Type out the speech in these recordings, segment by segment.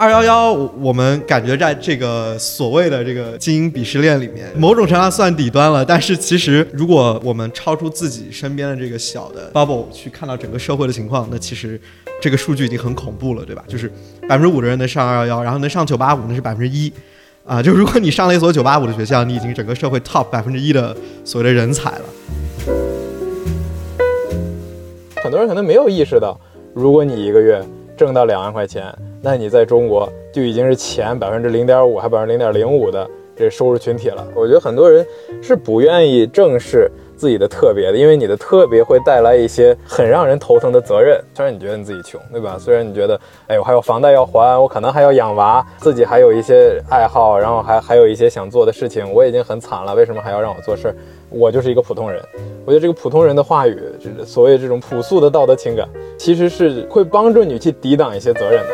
二幺幺，我们感觉在这个所谓的这个精英鄙视链里面，某种程度上算底端了。但是其实，如果我们超出自己身边的这个小的 bubble 去看到整个社会的情况，那其实这个数据已经很恐怖了，对吧？就是百分之五的人能上二幺幺，然后能上九八五，那是百分之一啊。就如果你上了一所九八五的学校，你已经整个社会 top 百分之一的所谓的人才了。很多人可能没有意识到，如果你一个月挣到两万块钱。那你在中国就已经是前百分之零点五，还百分之零点零五的这收入群体了。我觉得很多人是不愿意正视自己的特别的，因为你的特别会带来一些很让人头疼的责任。虽然你觉得你自己穷，对吧？虽然你觉得，哎，我还有房贷要还，我可能还要养娃，自己还有一些爱好，然后还还有一些想做的事情，我已经很惨了，为什么还要让我做事儿？我就是一个普通人。我觉得这个普通人的话语，就是所谓这种朴素的道德情感，其实是会帮助你去抵挡一些责任的。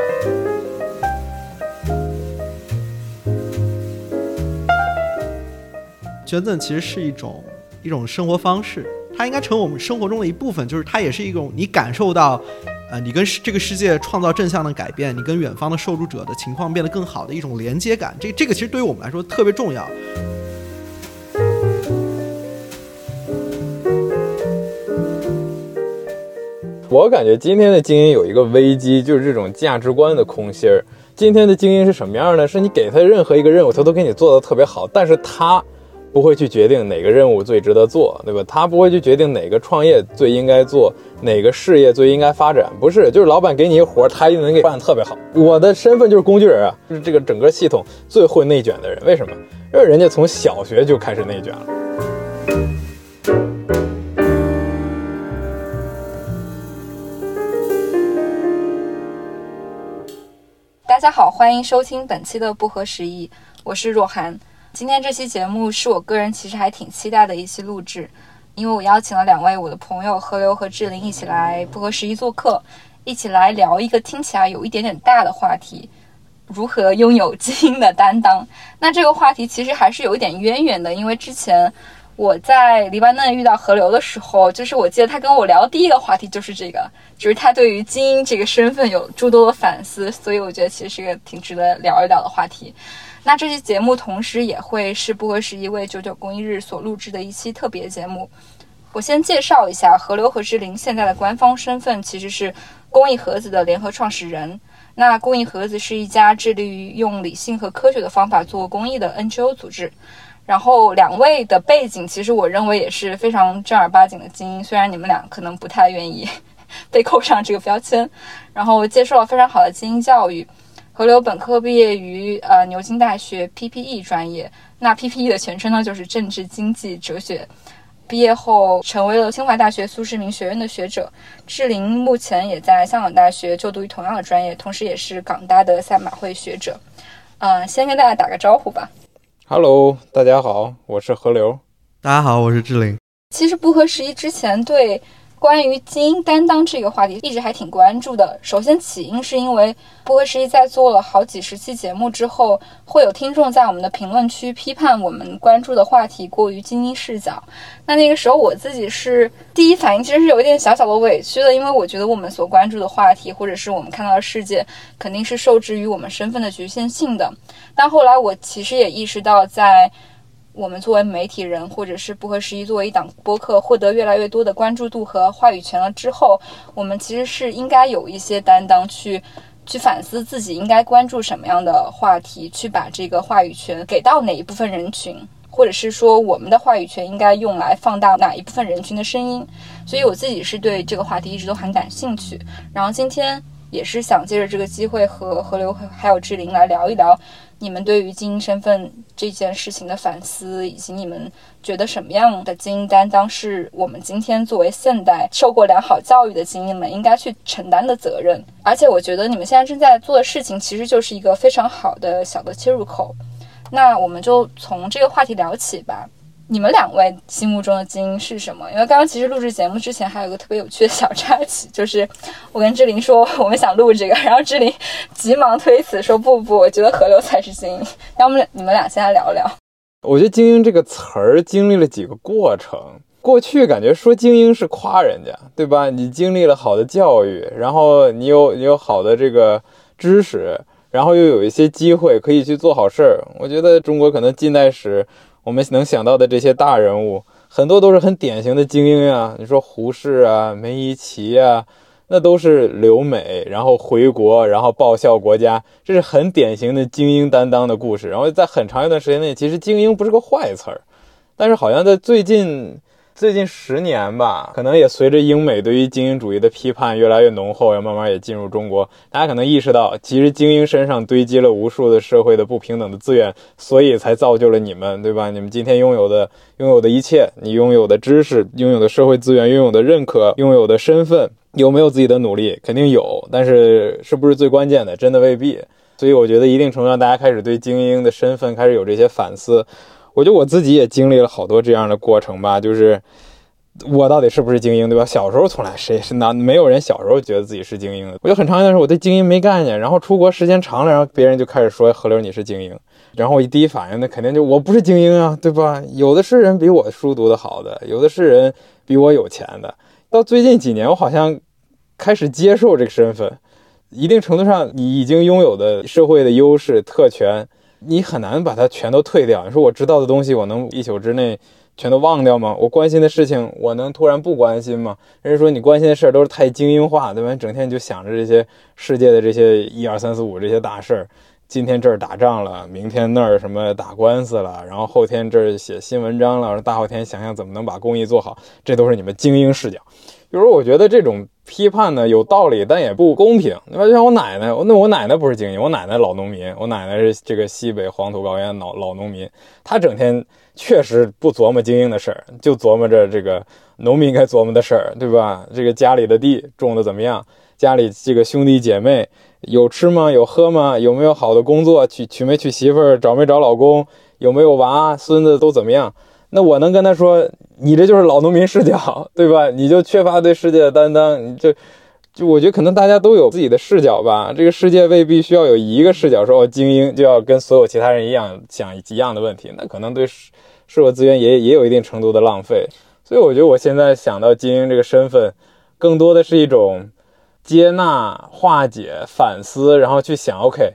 捐赠其实是一种一种生活方式，它应该成为我们生活中的一部分。就是它也是一种你感受到，呃，你跟这个世界创造正向的改变，你跟远方的受助者的情况变得更好的一种连接感。这这个其实对于我们来说特别重要。我感觉今天的精英有一个危机，就是这种价值观的空心儿。今天的精英是什么样呢？是你给他任何一个任务，他都给你做的特别好，但是他。不会去决定哪个任务最值得做，对吧？他不会去决定哪个创业最应该做，哪个事业最应该发展，不是，就是老板给你一活，他一定能给办得特别好。我的身份就是工具人啊，就是这个整个系统最会内卷的人。为什么？因为人家从小学就开始内卷了。大家好，欢迎收听本期的不合时宜，我是若涵。今天这期节目是我个人其实还挺期待的一期录制，因为我邀请了两位我的朋友何流和志玲一起来不合时宜做客，一起来聊一个听起来有一点点大的话题：如何拥有基因的担当。那这个话题其实还是有一点渊源的，因为之前我在黎巴嫩遇到河流的时候，就是我记得他跟我聊第一个话题就是这个，就是他对于精英这个身份有诸多的反思，所以我觉得其实是个挺值得聊一聊的话题。那这期节目同时也会是不合时宜为九九公益日所录制的一期特别节目。我先介绍一下，河流和志玲现在的官方身份其实是公益盒子的联合创始人。那公益盒子是一家致力于用理性和科学的方法做公益的 NGO 组织。然后两位的背景其实我认为也是非常正儿八经的精英，虽然你们俩可能不太愿意 被扣上这个标签。然后接受了非常好的精英教育。何流本科毕业于呃牛津大学 PPE 专业，那 PPE 的全称呢就是政治经济哲学。毕业后成为了清华大学苏世民学院的学者。志玲目前也在香港大学就读于同样的专业，同时也是港大的赛马会学者。嗯，先跟大家打个招呼吧。Hello，大家好，我是河流。大家好，我是志玲。其实不合时宜之前对。关于精英担当这个话题，一直还挺关注的。首先起因是因为不合时宜在做了好几十期节目之后，会有听众在我们的评论区批判我们关注的话题过于精英视角。那那个时候我自己是第一反应，其实是有一点小小的委屈的，因为我觉得我们所关注的话题，或者是我们看到的世界，肯定是受制于我们身份的局限性的。但后来我其实也意识到，在我们作为媒体人，或者是不合时宜作为一档播客，获得越来越多的关注度和话语权了之后，我们其实是应该有一些担当，去去反思自己应该关注什么样的话题，去把这个话语权给到哪一部分人群，或者是说我们的话语权应该用来放大哪一部分人群的声音。所以我自己是对这个话题一直都很感兴趣。然后今天也是想借着这个机会和何流还有志玲来聊一聊。你们对于精英身份这件事情的反思，以及你们觉得什么样的精英担当是我们今天作为现代受过良好教育的精英们应该去承担的责任？而且，我觉得你们现在正在做的事情，其实就是一个非常好的小的切入口。那我们就从这个话题聊起吧。你们两位心目中的精英是什么？因为刚刚其实录制节目之前还有一个特别有趣的小插曲，就是 我跟志玲说我们想录这个，然后志玲急忙推辞说不不，我觉得河流才是精英。要么你们俩先来聊聊。我觉得“精英”这个词儿经历了几个过程。过去感觉说精英是夸人家，对吧？你经历了好的教育，然后你有你有好的这个知识。然后又有一些机会可以去做好事儿。我觉得中国可能近代史我们能想到的这些大人物，很多都是很典型的精英啊。你说胡适啊、梅贻琦啊，那都是留美，然后回国，然后报效国家，这是很典型的精英担当的故事。然后在很长一段时间内，其实精英不是个坏词儿，但是好像在最近。最近十年吧，可能也随着英美对于精英主义的批判越来越浓厚，要慢慢也进入中国。大家可能意识到，其实精英身上堆积了无数的社会的不平等的资源，所以才造就了你们，对吧？你们今天拥有的、拥有的一切，你拥有的知识、拥有的社会资源、拥有的认可、拥有的身份，有没有自己的努力？肯定有，但是是不是最关键的？真的未必。所以我觉得，一定程度上，大家开始对精英的身份开始有这些反思。我觉得我自己也经历了好多这样的过程吧，就是我到底是不是精英，对吧？小时候从来谁是哪没有人小时候觉得自己是精英的。我就很长一段时间我对精英没概念，然后出国时间长了，然后别人就开始说何流你是精英，然后我一第一反应那肯定就我不是精英啊，对吧？有的是人比我书读得好的，有的是人比我有钱的。到最近几年，我好像开始接受这个身份，一定程度上你已经拥有的社会的优势特权。你很难把它全都退掉。你说我知道的东西，我能一宿之内全都忘掉吗？我关心的事情，我能突然不关心吗？人家说你关心的事儿都是太精英化，对吧？整天就想着这些世界的这些一二三四五这些大事儿。今天这儿打仗了，明天那儿什么打官司了，然后后天这儿写新文章了，大后天想想怎么能把公益做好，这都是你们精英视角。比如我觉得这种。批判呢有道理，但也不公平，对吧？就像我奶奶，那我奶奶不是精英，我奶奶老农民，我奶奶是这个西北黄土高原老老农民，她整天确实不琢磨精英的事儿，就琢磨着这个农民该琢磨的事儿，对吧？这个家里的地种的怎么样？家里这个兄弟姐妹有吃吗？有喝吗？有没有好的工作？娶娶没娶媳妇儿？找没找老公？有没有娃？孙子都怎么样？那我能跟他说，你这就是老农民视角，对吧？你就缺乏对世界的担当，你就，就我觉得可能大家都有自己的视角吧。这个世界未必需要有一个视角，说哦精英就要跟所有其他人一样想一样的问题，那可能对社会资源也也有一定程度的浪费。所以我觉得我现在想到精英这个身份，更多的是一种接纳、化解、反思，然后去想，OK，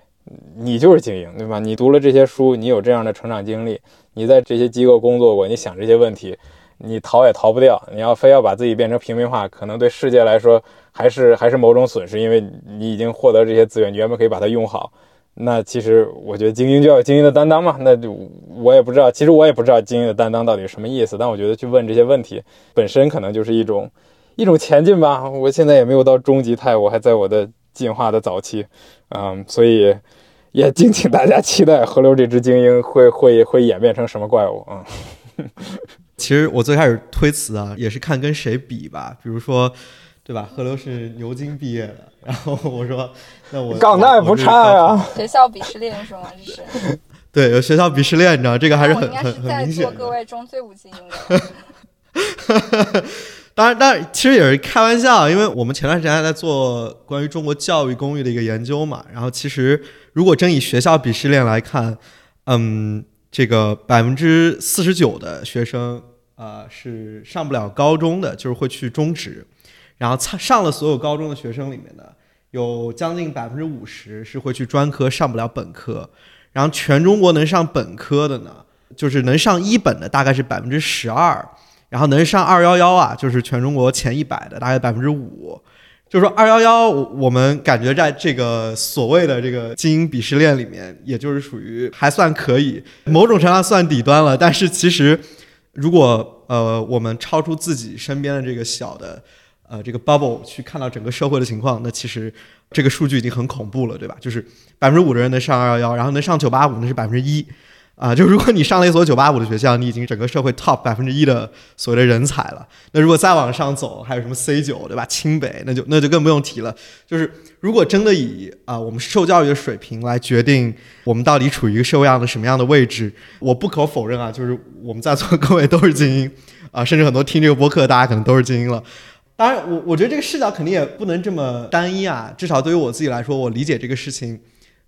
你就是精英，对吧？你读了这些书，你有这样的成长经历。你在这些机构工作过，你想这些问题，你逃也逃不掉。你要非要把自己变成平民化，可能对世界来说还是还是某种损失，因为你已经获得这些资源，你原本可以把它用好。那其实我觉得精英就要有精英的担当嘛。那就我也不知道，其实我也不知道精英的担当到底什么意思。但我觉得去问这些问题本身可能就是一种一种前进吧。我现在也没有到终极态，我还在我的进化的早期，嗯，所以。也敬请大家期待河流这只精英会会会演变成什么怪物啊！其实我最开始推辞啊，也是看跟谁比吧。比如说，对吧？河流是牛津毕业的，然后我说，那我港大也不差呀。学校鄙视链是吗？这是。对，有学校鄙视链，你知道这个还是很很很明显。各位中最不精英的。当然，当然，其实也是开玩笑，因为我们前段时间还在做关于中国教育公寓的一个研究嘛。然后，其实如果真以学校鄙视链来看，嗯，这个百分之四十九的学生啊是上不了高中的，就是会去中职。然后上上了所有高中的学生里面呢，有将近百分之五十是会去专科，上不了本科。然后全中国能上本科的呢，就是能上一本的大概是百分之十二。然后能上二幺幺啊，就是全中国前一百的大概百分之五，就是说二幺幺，我们感觉在这个所谓的这个精英鄙视链里面，也就是属于还算可以，某种程度上算底端了。但是其实，如果呃我们超出自己身边的这个小的呃这个 bubble 去看到整个社会的情况，那其实这个数据已经很恐怖了，对吧？就是百分之五的人能上二幺幺，然后能上九八五那是百分之一。啊，就如果你上了一所九八五的学校，你已经整个社会 top 百分之一的所谓的人才了。那如果再往上走，还有什么 C 九，对吧？清北，那就那就更不用提了。就是如果真的以啊我们受教育的水平来决定我们到底处于一个社会上的什么样的位置，我不可否认啊，就是我们在座各位都是精英啊，甚至很多听这个播客大家可能都是精英了。当然，我我觉得这个视角肯定也不能这么单一啊。至少对于我自己来说，我理解这个事情。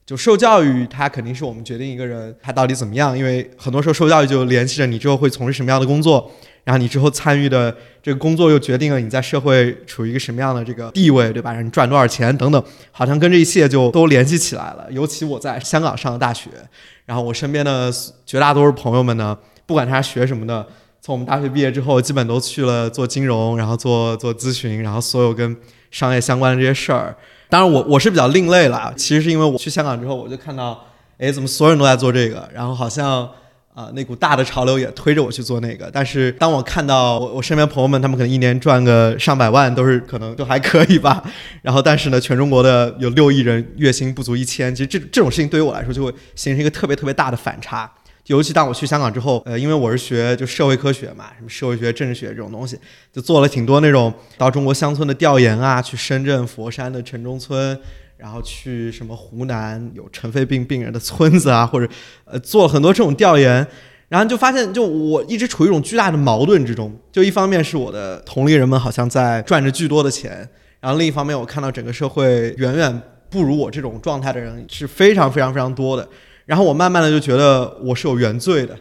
就受教育，它肯定是我们决定一个人他到底怎么样，因为很多时候受教育就联系着你之后会从事什么样的工作，然后你之后参与的这个工作又决定了你在社会处于一个什么样的这个地位，对吧？你赚多少钱等等，好像跟这一切就都联系起来了。尤其我在香港上的大学，然后我身边的绝大多数朋友们呢，不管他学什么的，从我们大学毕业之后，基本都去了做金融，然后做做咨询，然后所有跟商业相关的这些事儿。当然我我是比较另类了，其实是因为我去香港之后，我就看到，哎，怎么所有人都在做这个，然后好像啊、那股大的潮流也推着我去做那个。但是当我看到我我身边朋友们，他们可能一年赚个上百万，都是可能 都还可以吧。然后但是呢，全中国的有六亿人月薪不足一千，其实这这种事情对于我来说就会形成一个特别特别大的反差。尤其当我去香港之后，呃，因为我是学就社会科学嘛，什么社会学、政治学这种东西，就做了挺多那种到中国乡村的调研啊，去深圳、佛山的城中村，然后去什么湖南有尘肺病病人的村子啊，或者呃做了很多这种调研，然后就发现，就我一直处于一种巨大的矛盾之中，就一方面是我的同龄人们好像在赚着巨多的钱，然后另一方面我看到整个社会远远不如我这种状态的人是非常非常非常多的。然后我慢慢的就觉得我是有原罪的，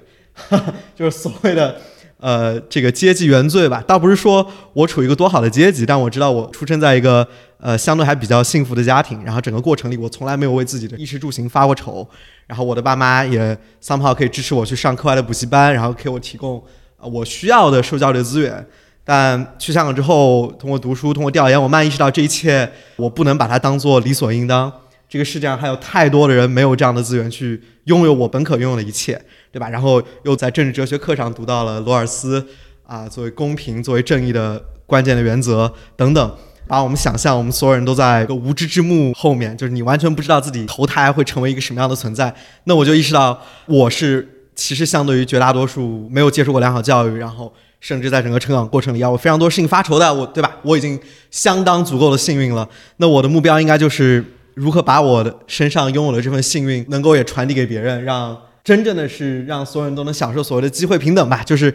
就是所谓的呃这个阶级原罪吧。倒不是说我处于一个多好的阶级，但我知道我出生在一个呃相对还比较幸福的家庭，然后整个过程里我从来没有为自己的衣食住行发过愁，然后我的爸妈也 somehow 可以支持我去上课外的补习班，然后给我提供呃我需要的受教育的资源。但去香港之后，通过读书，通过调研，我慢慢意识到这一切，我不能把它当做理所应当。这个世界上还有太多的人没有这样的资源去拥有我本可拥有的一切，对吧？然后又在政治哲学课上读到了罗尔斯啊，作为公平、作为正义的关键的原则等等，把我们想象我们所有人都在一个无知之幕后面，就是你完全不知道自己投胎会成为一个什么样的存在。那我就意识到，我是其实相对于绝大多数没有接受过良好教育，然后甚至在整个成长过程里要我非常多事情发愁的我，对吧？我已经相当足够的幸运了。那我的目标应该就是。如何把我的身上拥有的这份幸运，能够也传递给别人，让真正的是让所有人都能享受所谓的机会平等吧？就是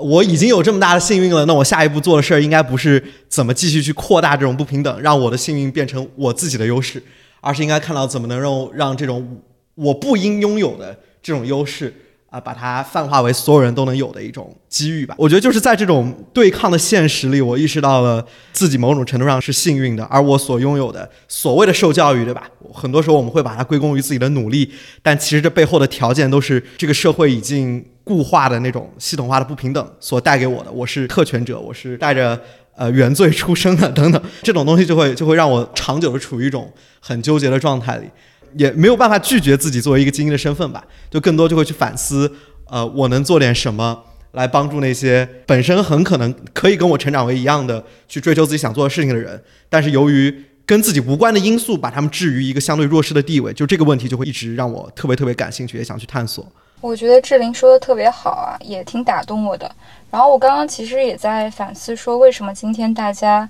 我已经有这么大的幸运了，那我下一步做的事儿应该不是怎么继续去扩大这种不平等，让我的幸运变成我自己的优势，而是应该看到怎么能让让这种我不应拥有的这种优势。啊，把它泛化为所有人都能有的一种机遇吧。我觉得就是在这种对抗的现实里，我意识到了自己某种程度上是幸运的，而我所拥有的所谓的受教育，对吧？很多时候我们会把它归功于自己的努力，但其实这背后的条件都是这个社会已经固化的那种系统化的不平等所带给我的。我是特权者，我是带着呃原罪出生的，等等，这种东西就会就会让我长久的处于一种很纠结的状态里。也没有办法拒绝自己作为一个精英的身份吧，就更多就会去反思，呃，我能做点什么来帮助那些本身很可能可以跟我成长为一样的去追求自己想做的事情的人，但是由于跟自己无关的因素，把他们置于一个相对弱势的地位，就这个问题就会一直让我特别特别感兴趣，也想去探索。我觉得志玲说的特别好啊，也挺打动我的。然后我刚刚其实也在反思，说为什么今天大家，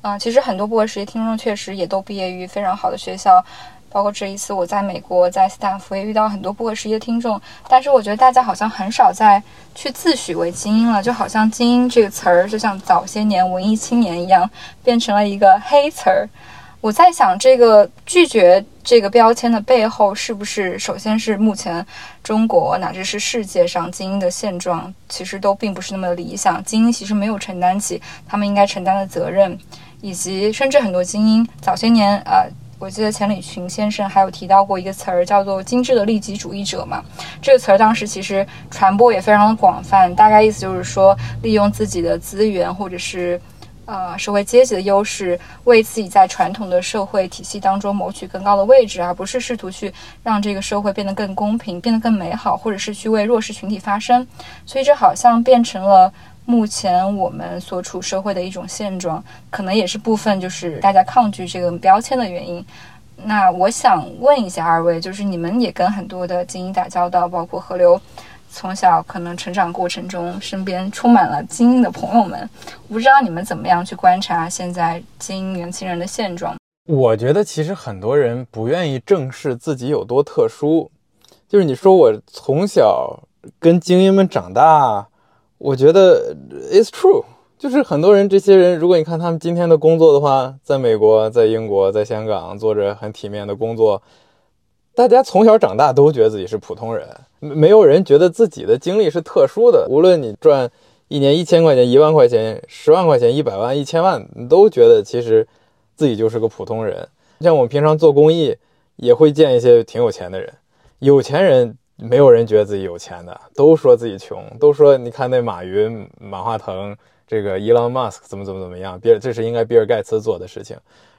啊、其实很多不合时宜听众确实也都毕业于非常好的学校。包括这一次我在美国，在斯坦福也遇到很多不合时宜的听众，但是我觉得大家好像很少在去自诩为精英了，就好像“精英”这个词儿，就像早些年文艺青年一样，变成了一个黑词儿。我在想，这个拒绝这个标签的背后，是不是首先是目前中国乃至是世界上精英的现状，其实都并不是那么理想。精英其实没有承担起他们应该承担的责任，以及甚至很多精英早些年，呃。我记得钱理群先生还有提到过一个词儿，叫做“精致的利己主义者”嘛。这个词儿当时其实传播也非常的广泛，大概意思就是说，利用自己的资源或者是呃社会阶级的优势，为自己在传统的社会体系当中谋取更高的位置，而不是试图去让这个社会变得更公平、变得更美好，或者是去为弱势群体发声。所以这好像变成了。目前我们所处社会的一种现状，可能也是部分就是大家抗拒这个标签的原因。那我想问一下二位，就是你们也跟很多的精英打交道，包括河流，从小可能成长过程中身边充满了精英的朋友们，我不知道你们怎么样去观察现在精英年轻人的现状。我觉得其实很多人不愿意正视自己有多特殊，就是你说我从小跟精英们长大。我觉得 it's true，就是很多人，这些人，如果你看他们今天的工作的话，在美国、在英国、在香港做着很体面的工作，大家从小长大都觉得自己是普通人，没有人觉得自己的经历是特殊的。无论你赚一年一千块钱、一万块钱、十万块钱、一百万、一千万，你都觉得其实自己就是个普通人。像我们平常做公益，也会见一些挺有钱的人。有钱人没有人觉得自己有钱的，都说自己穷，都说你看那马云、马化腾，这个伊朗马斯克怎么怎么怎么样，比尔这是应该比尔盖茨做的事情。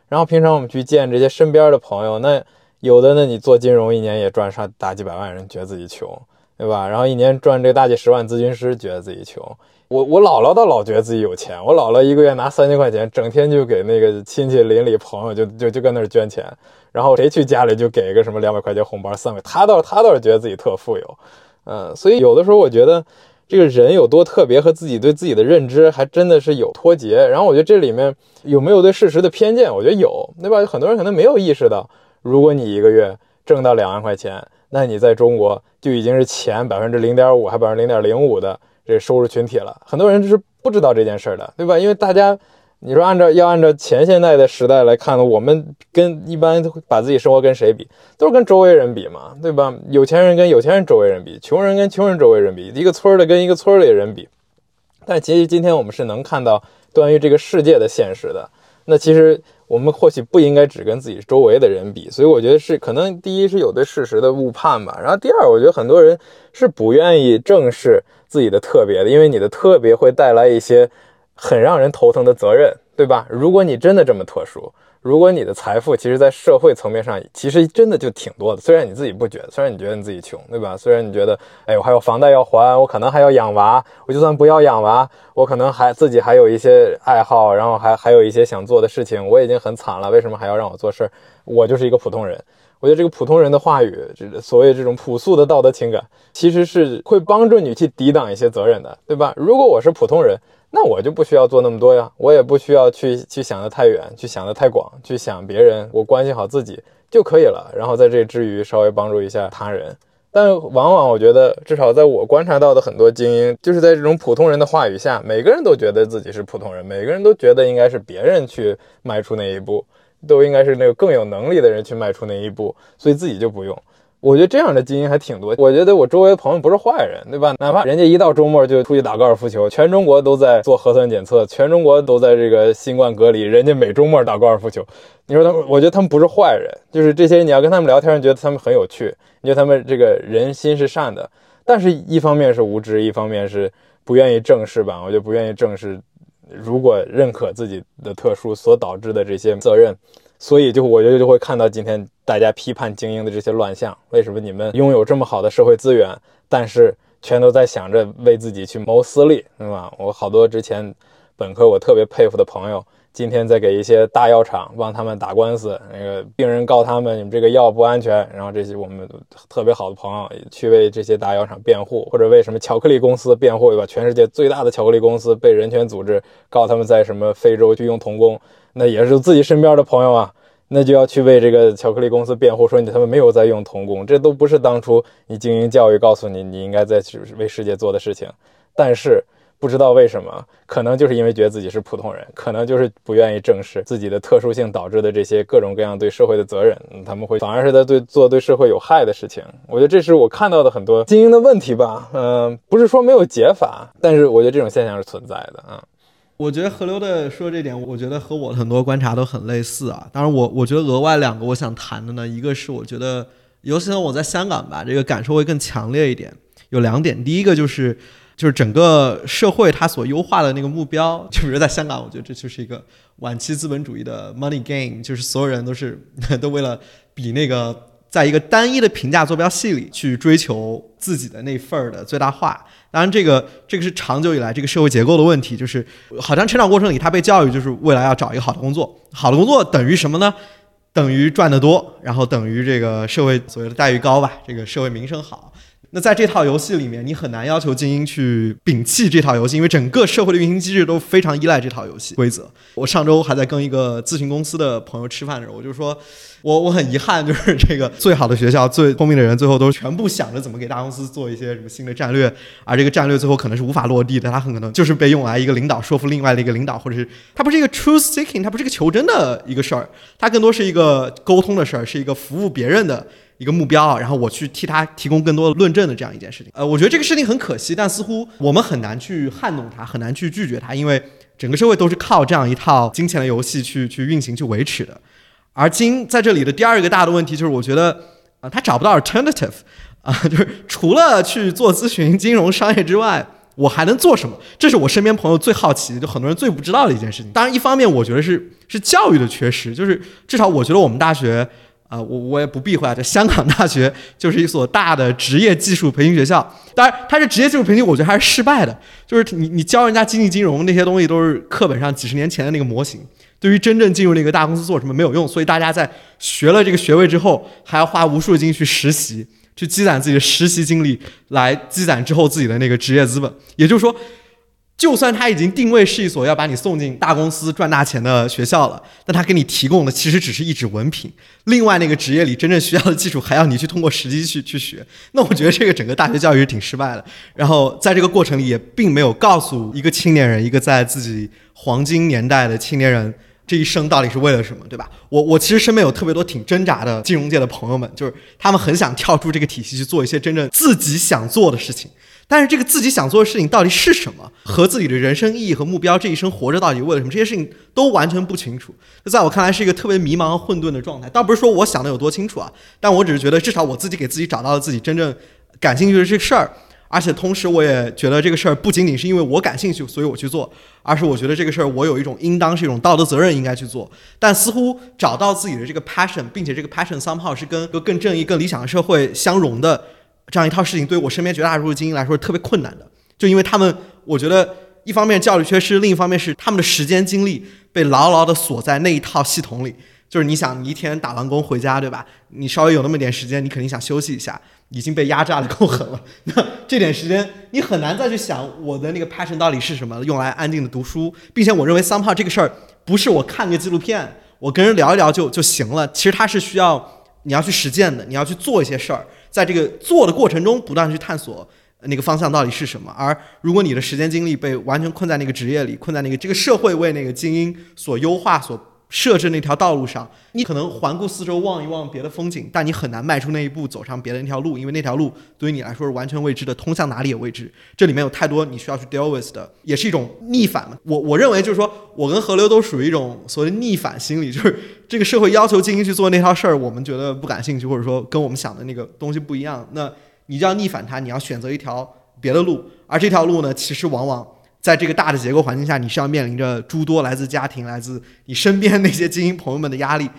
然后平常我们去见这些身边的朋友，那。有的呢，你做金融一年也赚上大几百万，人觉得自己穷，对吧？然后一年赚这大几十万，咨询师觉得自己穷。我我姥姥倒老觉得自己有钱，我姥姥一个月拿三千块钱，整天就给那个亲戚邻里朋友就就就跟那儿捐钱，然后谁去家里就给一个什么两百块钱红包，三百，他倒他倒是觉得自己特富有，嗯，所以有的时候我觉得这个人有多特别和自己对自己的认知还真的是有脱节。然后我觉得这里面有没有对事实的偏见？我觉得有，对吧？很多人可能没有意识到。如果你一个月挣到两万块钱，那你在中国就已经是前百分之零点五还百分之零点零五的这收入群体了。很多人是不知道这件事的，对吧？因为大家，你说按照要按照前现代的时代来看呢，我们跟一般把自己生活跟谁比，都是跟周围人比嘛，对吧？有钱人跟有钱人周围人比，穷人跟穷人周围人比，一个村的跟一个村里人比。但其实今天我们是能看到关于这个世界的现实的。那其实。我们或许不应该只跟自己周围的人比，所以我觉得是可能第一是有对事实的误判吧，然后第二，我觉得很多人是不愿意正视自己的特别的，因为你的特别会带来一些很让人头疼的责任，对吧？如果你真的这么特殊。如果你的财富其实，在社会层面上，其实真的就挺多的。虽然你自己不觉得，虽然你觉得你自己穷，对吧？虽然你觉得，哎，我还有房贷要还，我可能还要养娃。我就算不要养娃，我可能还自己还有一些爱好，然后还还有一些想做的事情。我已经很惨了，为什么还要让我做事儿？我就是一个普通人。我觉得这个普通人的话语，这所谓这种朴素的道德情感，其实是会帮助你去抵挡一些责任的，对吧？如果我是普通人。那我就不需要做那么多呀，我也不需要去去想得太远，去想得太广，去想别人，我关心好自己就可以了。然后在这之余稍微帮助一下他人。但往往我觉得，至少在我观察到的很多精英，就是在这种普通人的话语下，每个人都觉得自己是普通人，每个人都觉得应该是别人去迈出那一步，都应该是那个更有能力的人去迈出那一步，所以自己就不用。我觉得这样的精英还挺多。我觉得我周围的朋友不是坏人，对吧？哪怕人家一到周末就出去打高尔夫球，全中国都在做核酸检测，全中国都在这个新冠隔离，人家每周末打高尔夫球。你说他们，我觉得他们不是坏人，就是这些你要跟他们聊天，觉得他们很有趣，你觉得他们这个人心是善的。但是一方面是无知，一方面是不愿意正视吧？我就不愿意正视，如果认可自己的特殊所导致的这些责任。所以，就我觉得就会看到今天大家批判精英的这些乱象。为什么你们拥有这么好的社会资源，但是全都在想着为自己去谋私利，对吧？我好多之前本科我特别佩服的朋友，今天在给一些大药厂帮他们打官司，那个病人告他们你们这个药不安全，然后这些我们特别好的朋友去为这些大药厂辩护，或者为什么巧克力公司辩护，对吧？全世界最大的巧克力公司被人权组织告他们在什么非洲去用童工。那也是自己身边的朋友啊，那就要去为这个巧克力公司辩护，说你他们没有在用童工，这都不是当初你精英教育告诉你你应该在为世界做的事情。但是不知道为什么，可能就是因为觉得自己是普通人，可能就是不愿意正视自己的特殊性导致的这些各种各样对社会的责任，他们会反而是在对做对社会有害的事情。我觉得这是我看到的很多精英的问题吧。嗯，不是说没有解法，但是我觉得这种现象是存在的啊。我觉得河流的说这点，我觉得和我很多观察都很类似啊。当然，我我觉得额外两个我想谈的呢，一个是我觉得，尤其呢我在香港吧，这个感受会更强烈一点。有两点，第一个就是就是整个社会它所优化的那个目标，就比如在香港，我觉得这就是一个晚期资本主义的 money game，就是所有人都是 都为了比那个。在一个单一的评价坐标系里去追求自己的那份儿的最大化，当然这个这个是长久以来这个社会结构的问题，就是好像成长过程里他被教育就是未来要找一个好的工作，好的工作等于什么呢？等于赚得多，然后等于这个社会所谓的待遇高吧，这个社会名声好。那在这套游戏里面，你很难要求精英去摒弃这套游戏，因为整个社会的运行机制都非常依赖这套游戏规则。我上周还在跟一个咨询公司的朋友吃饭的时候，我就说，我我很遗憾，就是这个最好的学校、最聪明的人，最后都全部想着怎么给大公司做一些什么新的战略，而这个战略最后可能是无法落地的，它很可能就是被用来一个领导说服另外的一个领导，或者是它不是一个 truth seeking，它不是一个求真的一个事儿，它更多是一个沟通的事儿，是一个服务别人的。一个目标，然后我去替他提供更多的论证的这样一件事情。呃，我觉得这个事情很可惜，但似乎我们很难去撼动它，很难去拒绝它，因为整个社会都是靠这样一套金钱的游戏去去运行、去维持的。而今在这里的第二个大的问题就是，我觉得啊，他找不到 alternative 啊，就是除了去做咨询、金融、商业之外。我还能做什么？这是我身边朋友最好奇，就很多人最不知道的一件事情。当然，一方面我觉得是是教育的缺失，就是至少我觉得我们大学啊，我我也不避讳啊，这香港大学就是一所大的职业技术培训学校。当然，它是职业技术培训，我觉得还是失败的。就是你你教人家经济金融那些东西，都是课本上几十年前的那个模型，对于真正进入那个大公司做什么没有用。所以大家在学了这个学位之后，还要花无数的精力去实习。去积攒自己的实习经历，来积攒之后自己的那个职业资本。也就是说，就算他已经定位是一所要把你送进大公司赚大钱的学校了，但他给你提供的其实只是一纸文凭。另外那个职业里真正需要的技术，还要你去通过实际去去学。那我觉得这个整个大学教育是挺失败的。然后在这个过程里，也并没有告诉一个青年人，一个在自己黄金年代的青年人。这一生到底是为了什么，对吧？我我其实身边有特别多挺挣扎的金融界的朋友们，就是他们很想跳出这个体系去做一些真正自己想做的事情，但是这个自己想做的事情到底是什么，和自己的人生意义和目标，这一生活着到底为了什么，这些事情都完全不清楚。这在我看来是一个特别迷茫和混沌的状态。倒不是说我想的有多清楚啊，但我只是觉得至少我自己给自己找到了自己真正感兴趣的这个事儿。而且同时，我也觉得这个事儿不仅仅是因为我感兴趣，所以我去做，而是我觉得这个事儿我有一种应当是一种道德责任应该去做。但似乎找到自己的这个 passion，并且这个 passion somehow 是跟一个更正义、更理想的社会相融的这样一套事情，对我身边绝大多数精英来说是特别困难的。就因为他们，我觉得一方面教育缺失，另一方面是他们的时间精力被牢牢地锁在那一套系统里。就是你想，你一天打完工回家，对吧？你稍微有那么点时间，你肯定想休息一下。已经被压榨的够狠了，那这点时间你很难再去想我的那个 passion 到底是什么，用来安静的读书，并且我认为 somehow 这个事儿不是我看个纪录片，我跟人聊一聊就就行了。其实它是需要你要去实践的，你要去做一些事儿，在这个做的过程中不断去探索那个方向到底是什么。而如果你的时间精力被完全困在那个职业里，困在那个这个社会为那个精英所优化所。设置那条道路上，你可能环顾四周望一望别的风景，但你很难迈出那一步走上别的那条路，因为那条路对于你来说是完全未知的，通向哪里也未知。这里面有太多你需要去 deal with 的，也是一种逆反嘛。我我认为就是说我跟河流都属于一种所谓逆反心理，就是这个社会要求精英去做那套事儿，我们觉得不感兴趣，或者说跟我们想的那个东西不一样，那你就要逆反它，你要选择一条别的路，而这条路呢，其实往往。在这个大的结构环境下，你是要面临着诸多来自家庭、来自你身边那些精英朋友们的压力，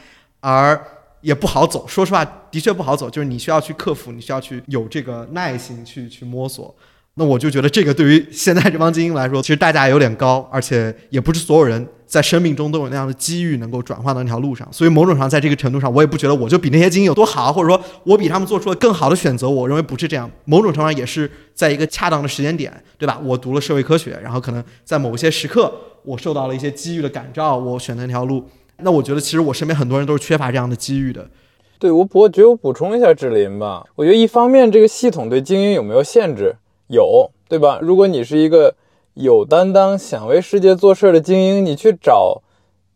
而也不好走。说实话，的确不好走，就是你需要去克服，你需要去有这个耐心去去摸索。那我就觉得这个对于现在这帮精英来说，其实代价有点高，而且也不是所有人在生命中都有那样的机遇能够转换到那条路上。所以某种上，在这个程度上，我也不觉得我就比那些精英有多好，或者说我比他们做出了更好的选择。我认为不是这样。某种程度上也是在一个恰当的时间点，对吧？我读了社会科学，然后可能在某些时刻，我受到了一些机遇的感召，我选择那条路。那我觉得其实我身边很多人都是缺乏这样的机遇的。对我，我觉得我补充一下志林吧。我觉得一方面这个系统对精英有没有限制？有。对吧？如果你是一个有担当、想为世界做事的精英，你去找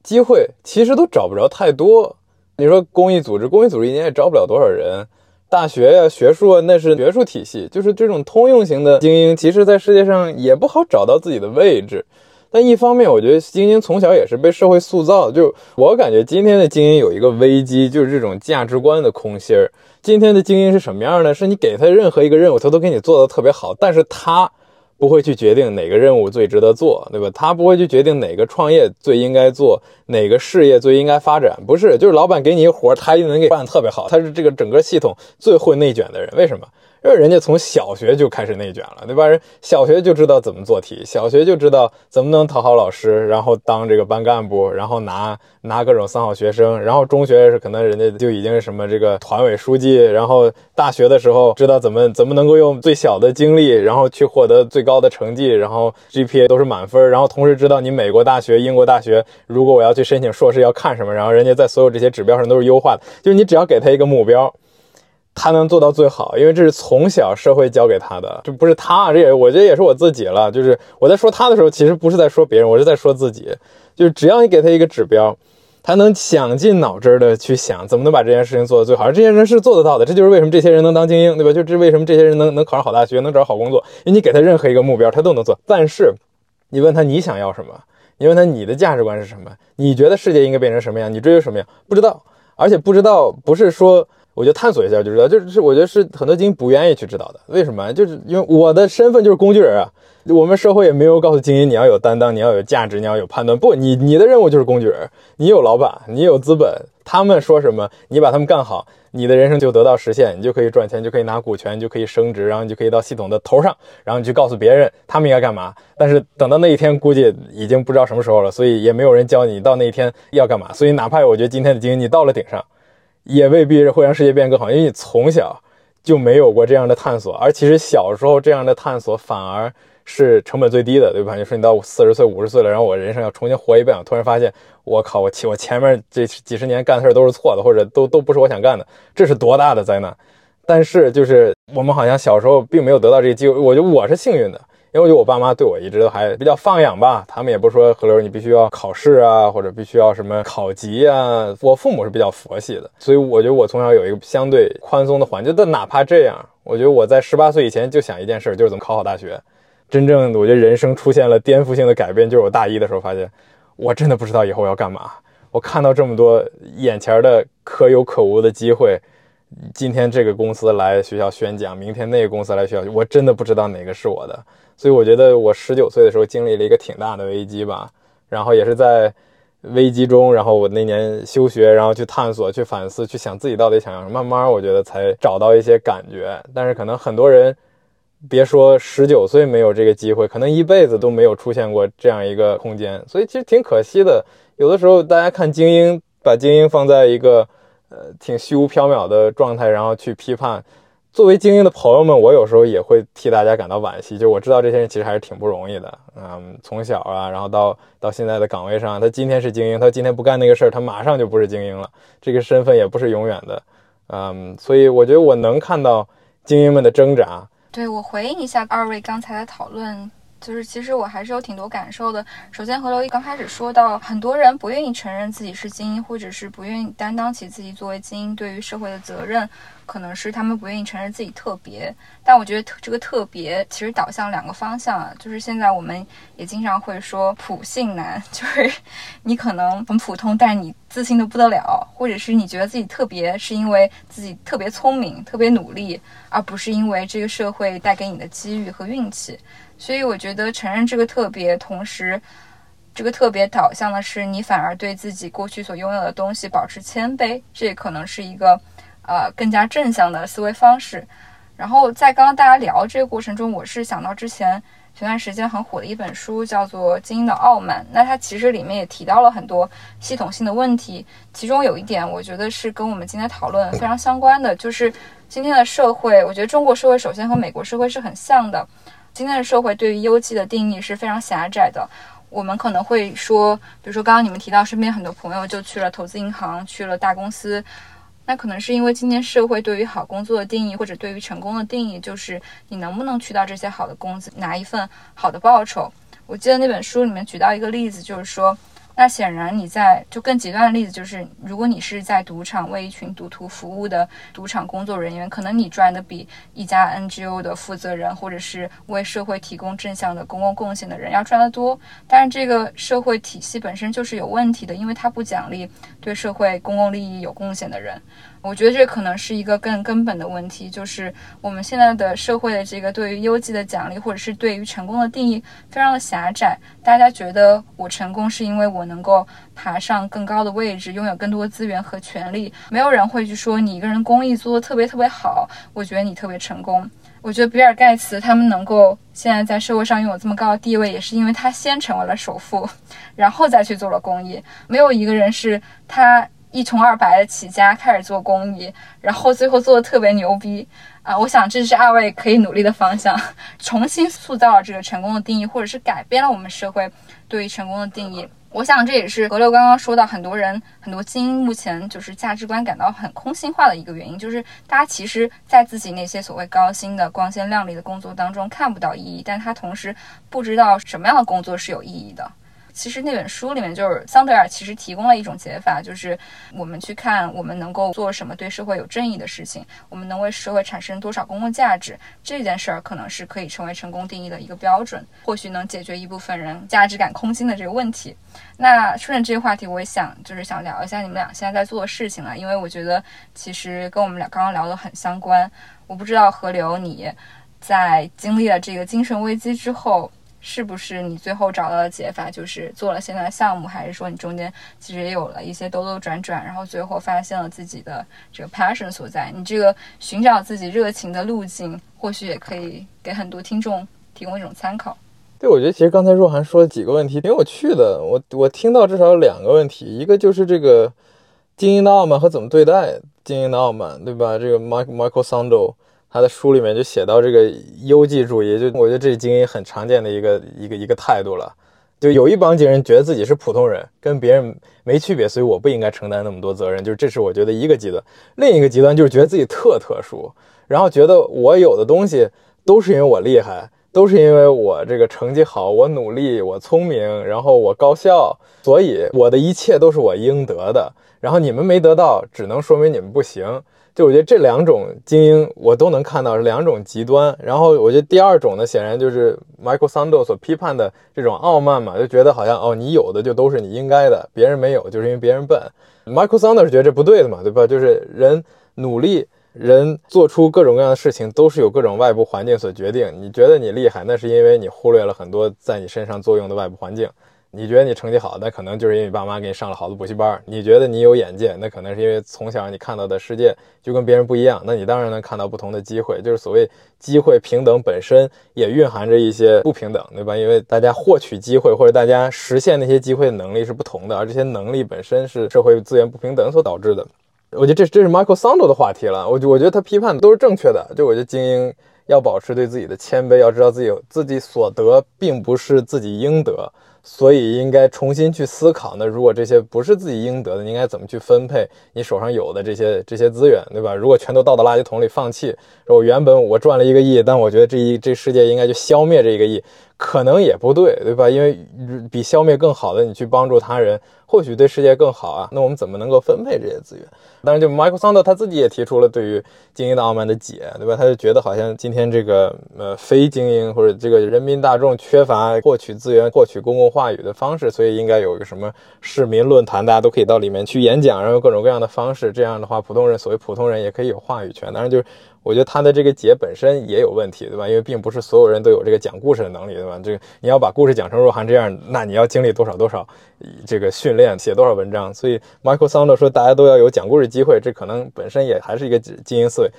机会，其实都找不着太多。你说公益组织，公益组织一年也招不了多少人。大学呀、学术啊，那是学术体系，就是这种通用型的精英，其实在世界上也不好找到自己的位置。但一方面，我觉得精英从小也是被社会塑造。就我感觉，今天的精英有一个危机，就是这种价值观的空心儿。今天的精英是什么样呢？是你给他任何一个任务，他都给你做的特别好，但是他不会去决定哪个任务最值得做，对吧？他不会去决定哪个创业最应该做，哪个事业最应该发展。不是，就是老板给你一活，他一定能给办得特别好。他是这个整个系统最会内卷的人，为什么？因为人家从小学就开始内卷了，对吧？人小学就知道怎么做题，小学就知道怎么能讨好老师，然后当这个班干部，然后拿拿各种三好学生，然后中学是可能人家就已经什么这个团委书记，然后大学的时候知道怎么怎么能够用最小的精力，然后去获得最高的成绩，然后 GPA 都是满分，然后同时知道你美国大学、英国大学，如果我要去申请硕士要看什么，然后人家在所有这些指标上都是优化的，就是你只要给他一个目标。他能做到最好，因为这是从小社会教给他的，这不是他，这也我觉得也是我自己了。就是我在说他的时候，其实不是在说别人，我是在说自己。就是只要你给他一个指标，他能想尽脑汁的去想怎么能把这件事情做得最好，而这些人是做得到的。这就是为什么这些人能当精英，对吧？就这为什么这些人能能考上好大学，能找好工作，因为你给他任何一个目标，他都能做。但是，你问他你想要什么？你问他你的价值观是什么？你觉得世界应该变成什么样？你追求什么样？不知道，而且不知道不是说我就探索一下就知道，就是我觉得是很多精英不愿意去知道的。为什么？就是因为我的身份就是工具人啊。我们社会也没有告诉精英你要有担当，你要有价值，你要有判断。不，你你的任务就是工具人。你有老板，你有资本，他们说什么，你把他们干好，你的人生就得到实现，你就可以赚钱，就可以拿股权，就可以升职，然后你就可以到系统的头上，然后你去告诉别人他们应该干嘛。但是等到那一天，估计已经不知道什么时候了，所以也没有人教你到那一天要干嘛。所以哪怕我觉得今天的精英你到了顶上，也未必会让世界变更好，因为你从小就没有过这样的探索，而其实小时候这样的探索反而。是成本最低的，对吧？你说你到四十岁、五十岁了，然后我人生要重新活一遍，突然发现，我靠，我前我前面这几十年干的事都是错的，或者都都不是我想干的，这是多大的灾难！但是就是我们好像小时候并没有得到这个机会，我觉得我是幸运的，因为我觉得我爸妈对我一直都还比较放养吧，他们也不说河流你必须要考试啊，或者必须要什么考级啊，我父母是比较佛系的，所以我觉得我从小有一个相对宽松的环境。但哪怕这样，我觉得我在十八岁以前就想一件事，就是怎么考好大学。真正我觉得人生出现了颠覆性的改变，就是我大一的时候发现，我真的不知道以后要干嘛。我看到这么多眼前的可有可无的机会，今天这个公司来学校宣讲，明天那个公司来学校，我真的不知道哪个是我的。所以我觉得我十九岁的时候经历了一个挺大的危机吧，然后也是在危机中，然后我那年休学，然后去探索、去反思、去想自己到底想要什么，慢慢我觉得才找到一些感觉。但是可能很多人。别说十九岁没有这个机会，可能一辈子都没有出现过这样一个空间，所以其实挺可惜的。有的时候大家看精英，把精英放在一个呃挺虚无缥缈的状态，然后去批判。作为精英的朋友们，我有时候也会替大家感到惋惜。就我知道这些人其实还是挺不容易的，嗯，从小啊，然后到到现在的岗位上，他今天是精英，他今天不干那个事儿，他马上就不是精英了。这个身份也不是永远的，嗯，所以我觉得我能看到精英们的挣扎。对我回应一下二位刚才的讨论，就是其实我还是有挺多感受的。首先，何刘一刚开始说到，很多人不愿意承认自己是精英，或者是不愿意担当起自己作为精英对于社会的责任。可能是他们不愿意承认自己特别，但我觉得这个特别其实导向两个方向啊，就是现在我们也经常会说普信男，就是你可能很普通，但是你自信的不得了，或者是你觉得自己特别是因为自己特别聪明、特别努力，而不是因为这个社会带给你的机遇和运气。所以我觉得承认这个特别，同时这个特别导向的是你反而对自己过去所拥有的东西保持谦卑，这也可能是一个。呃，更加正向的思维方式。然后在刚刚大家聊这个过程中，我是想到之前前段时间很火的一本书，叫做《精英的傲慢》。那它其实里面也提到了很多系统性的问题，其中有一点我觉得是跟我们今天讨论非常相关的，就是今天的社会，我觉得中国社会首先和美国社会是很像的。今天的社会对于优绩的定义是非常狭窄的。我们可能会说，比如说刚刚你们提到身边很多朋友就去了投资银行，去了大公司。那可能是因为今天社会对于好工作的定义，或者对于成功的定义，就是你能不能去到这些好的公司，拿一份好的报酬。我记得那本书里面举到一个例子，就是说。那显然你在就更极端的例子就是，如果你是在赌场为一群赌徒服务的赌场工作人员，可能你赚的比一家 NGO 的负责人或者是为社会提供正向的公共贡献的人要赚得多。但是这个社会体系本身就是有问题的，因为它不奖励对社会公共利益有贡献的人。我觉得这可能是一个更根本的问题，就是我们现在的社会的这个对于优绩的奖励，或者是对于成功的定义非常的狭窄。大家觉得我成功是因为我能够爬上更高的位置，拥有更多资源和权利。没有人会去说你一个人公益做的特别特别好，我觉得你特别成功。我觉得比尔盖茨他们能够现在在社会上拥有这么高的地位，也是因为他先成为了首富，然后再去做了公益。没有一个人是他。一穷二白的起家，开始做公益，然后最后做的特别牛逼啊！我想这是二位可以努力的方向，重新塑造了这个成功的定义，或者是改变了我们社会对于成功的定义。我想这也是何六刚刚说到，很多人很多精英目前就是价值观感到很空心化的一个原因，就是大家其实，在自己那些所谓高薪的、光鲜亮丽的工作当中看不到意义，但他同时不知道什么样的工作是有意义的。其实那本书里面就是桑德尔其实提供了一种解法，就是我们去看我们能够做什么对社会有正义的事情，我们能为社会产生多少公共价值，这件事儿可能是可以成为成功定义的一个标准，或许能解决一部分人价值感空心的这个问题。那顺着这个话题，我也想就是想聊一下你们俩现在在做的事情了，因为我觉得其实跟我们俩刚刚聊的很相关。我不知道河流你在经历了这个精神危机之后，是不是你最后找到的解法就是做了现在的项目，还是说你中间其实也有了一些兜兜转转，然后最后发现了自己的这个 passion 所在？你这个寻找自己热情的路径，或许也可以给很多听众提供一种参考。对，我觉得其实刚才若涵说的几个问题挺有趣的。我我听到至少有两个问题，一个就是这个精英的傲慢和怎么对待精英的傲慢，对吧？这个 Mike Michael Sando 他的书里面就写到这个优绩主义，就我觉得这是精英很常见的一个一个一个态度了。就有一帮精英觉得自己是普通人，跟别人没区别，所以我不应该承担那么多责任。就是这是我觉得一个极端，另一个极端就是觉得自己特特殊，然后觉得我有的东西都是因为我厉害。都是因为我这个成绩好，我努力，我聪明，然后我高效，所以我的一切都是我应得的。然后你们没得到，只能说明你们不行。就我觉得这两种精英，我都能看到是两种极端。然后我觉得第二种呢，显然就是 Michael Sando 所批判的这种傲慢嘛，就觉得好像哦，你有的就都是你应该的，别人没有就是因为别人笨。Michael Sando 是觉得这不对的嘛，对吧？就是人努力。人做出各种各样的事情，都是有各种外部环境所决定。你觉得你厉害，那是因为你忽略了很多在你身上作用的外部环境。你觉得你成绩好，那可能就是因为你爸妈给你上了好多补习班。你觉得你有眼界，那可能是因为从小你看到的世界就跟别人不一样。那你当然能看到不同的机会。就是所谓机会平等本身也蕴含着一些不平等，对吧？因为大家获取机会或者大家实现那些机会的能力是不同的，而这些能力本身是社会资源不平等所导致的。我觉得这这是 Michael Sando 的话题了。我我觉得他批判的都是正确的。就我觉得精英要保持对自己的谦卑，要知道自己自己所得并不是自己应得，所以应该重新去思考。那如果这些不是自己应得的，应该怎么去分配你手上有的这些这些资源，对吧？如果全都倒到垃圾桶里放弃，我原本我赚了一个亿，但我觉得这一这世界应该就消灭这一个亿，可能也不对，对吧？因为比消灭更好的，你去帮助他人，或许对世界更好啊。那我们怎么能够分配这些资源？但是，就 Michael Sando 他自己也提出了对于精英的傲慢的解，对吧？他就觉得好像今天这个呃非精英或者这个人民大众缺乏获取资源、获取公共话语的方式，所以应该有一个什么市民论坛，大家都可以到里面去演讲，然后各种各样的方式，这样的话，普通人所谓普通人也可以有话语权。当然，就我觉得他的这个解本身也有问题，对吧？因为并不是所有人都有这个讲故事的能力，对吧？这个你要把故事讲成若涵这样，那你要经历多少多少这个训练，写多少文章？所以 Michael Sando 说，大家都要有讲故事。机会，这可能本身也还是一个经营思维，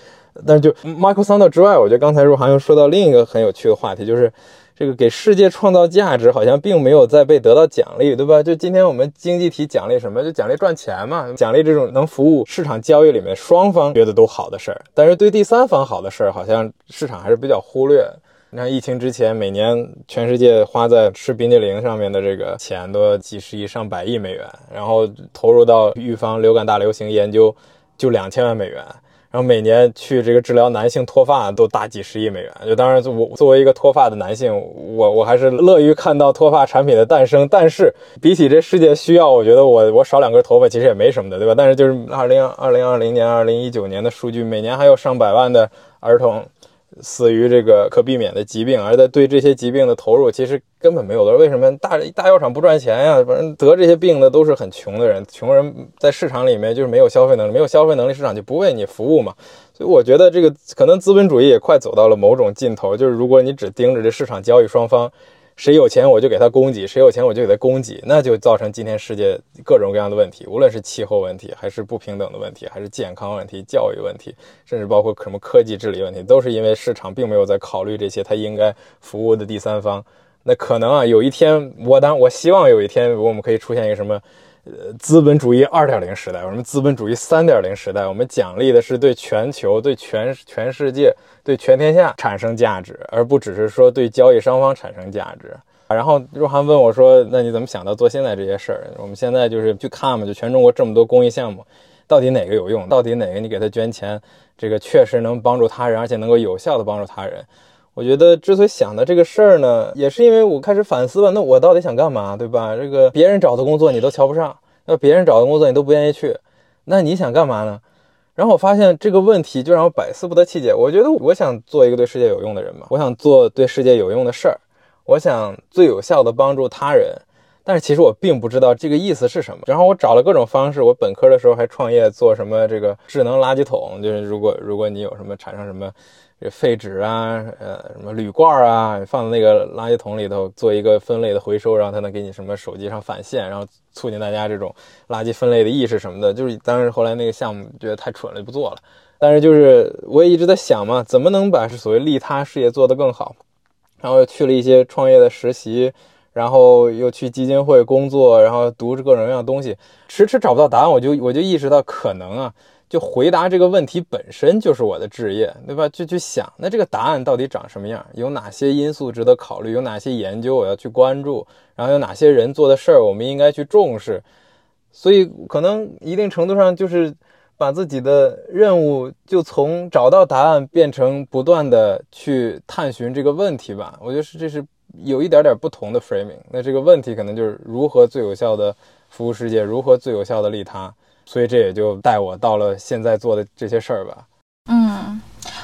但是就 Michael Sando 之外，我觉得刚才若涵又说到另一个很有趣的话题，就是这个给世界创造价值，好像并没有在被得到奖励，对吧？就今天我们经济体奖励什么？就奖励赚钱嘛，奖励这种能服务市场交易里面双方觉得都好的事儿，但是对第三方好的事儿，好像市场还是比较忽略。你看疫情之前，每年全世界花在吃冰激凌上面的这个钱都几十亿、上百亿美元，然后投入到预防流感大流行研究就两千万美元，然后每年去这个治疗男性脱发都大几十亿美元。就当然，我作为一个脱发的男性，我我还是乐于看到脱发产品的诞生。但是比起这世界需要，我觉得我我少两根头发其实也没什么的，对吧？但是就是二零二零二零年、二零一九年的数据，每年还有上百万的儿童。死于这个可避免的疾病，而在对这些疾病的投入其实根本没有的。为什么大大药厂不赚钱呀？反正得这些病的都是很穷的人，穷人在市场里面就是没有消费能力，没有消费能力，市场就不为你服务嘛。所以我觉得这个可能资本主义也快走到了某种尽头，就是如果你只盯着这市场交易双方。谁有钱我就给他供给，谁有钱我就给他供给，那就造成今天世界各种各样的问题，无论是气候问题，还是不平等的问题，还是健康问题、教育问题，甚至包括什么科技治理问题，都是因为市场并没有在考虑这些他应该服务的第三方。那可能啊，有一天，我当我希望有一天，我们可以出现一个什么？呃，资本主义二点零时代，我们资本主义三点零时代，我们奖励的是对全球、对全全世界、对全天下产生价值，而不只是说对交易双方产生价值。然后若涵问我说：“那你怎么想到做现在这些事儿？”我们现在就是去看嘛，就全中国这么多公益项目，到底哪个有用？到底哪个你给他捐钱，这个确实能帮助他人，而且能够有效的帮助他人？我觉得之所以想的这个事儿呢，也是因为我开始反思吧，那我到底想干嘛，对吧？这个别人找的工作你都瞧不上，那别人找的工作你都不愿意去，那你想干嘛呢？然后我发现这个问题就让我百思不得其解。我觉得我想做一个对世界有用的人嘛，我想做对世界有用的事儿，我想最有效的帮助他人。但是其实我并不知道这个意思是什么。然后我找了各种方式，我本科的时候还创业做什么这个智能垃圾桶，就是如果如果你有什么产生什么。这废纸啊，呃，什么铝罐啊，放在那个垃圾桶里头做一个分类的回收，然后它能给你什么手机上返现，然后促进大家这种垃圾分类的意识什么的。就是当时后来那个项目觉得太蠢了，就不做了。但是就是我也一直在想嘛，怎么能把所谓利他事业做得更好？然后又去了一些创业的实习，然后又去基金会工作，然后读着各种各样的东西，迟迟找不到答案。我就我就意识到可能啊。就回答这个问题本身就是我的职业，对吧？就去想，那这个答案到底长什么样？有哪些因素值得考虑？有哪些研究我要去关注？然后有哪些人做的事儿我们应该去重视？所以可能一定程度上就是把自己的任务就从找到答案变成不断的去探寻这个问题吧。我觉得是这是有一点点不同的 framing。那这个问题可能就是如何最有效的服务世界，如何最有效的利他。所以这也就带我到了现在做的这些事儿吧。嗯，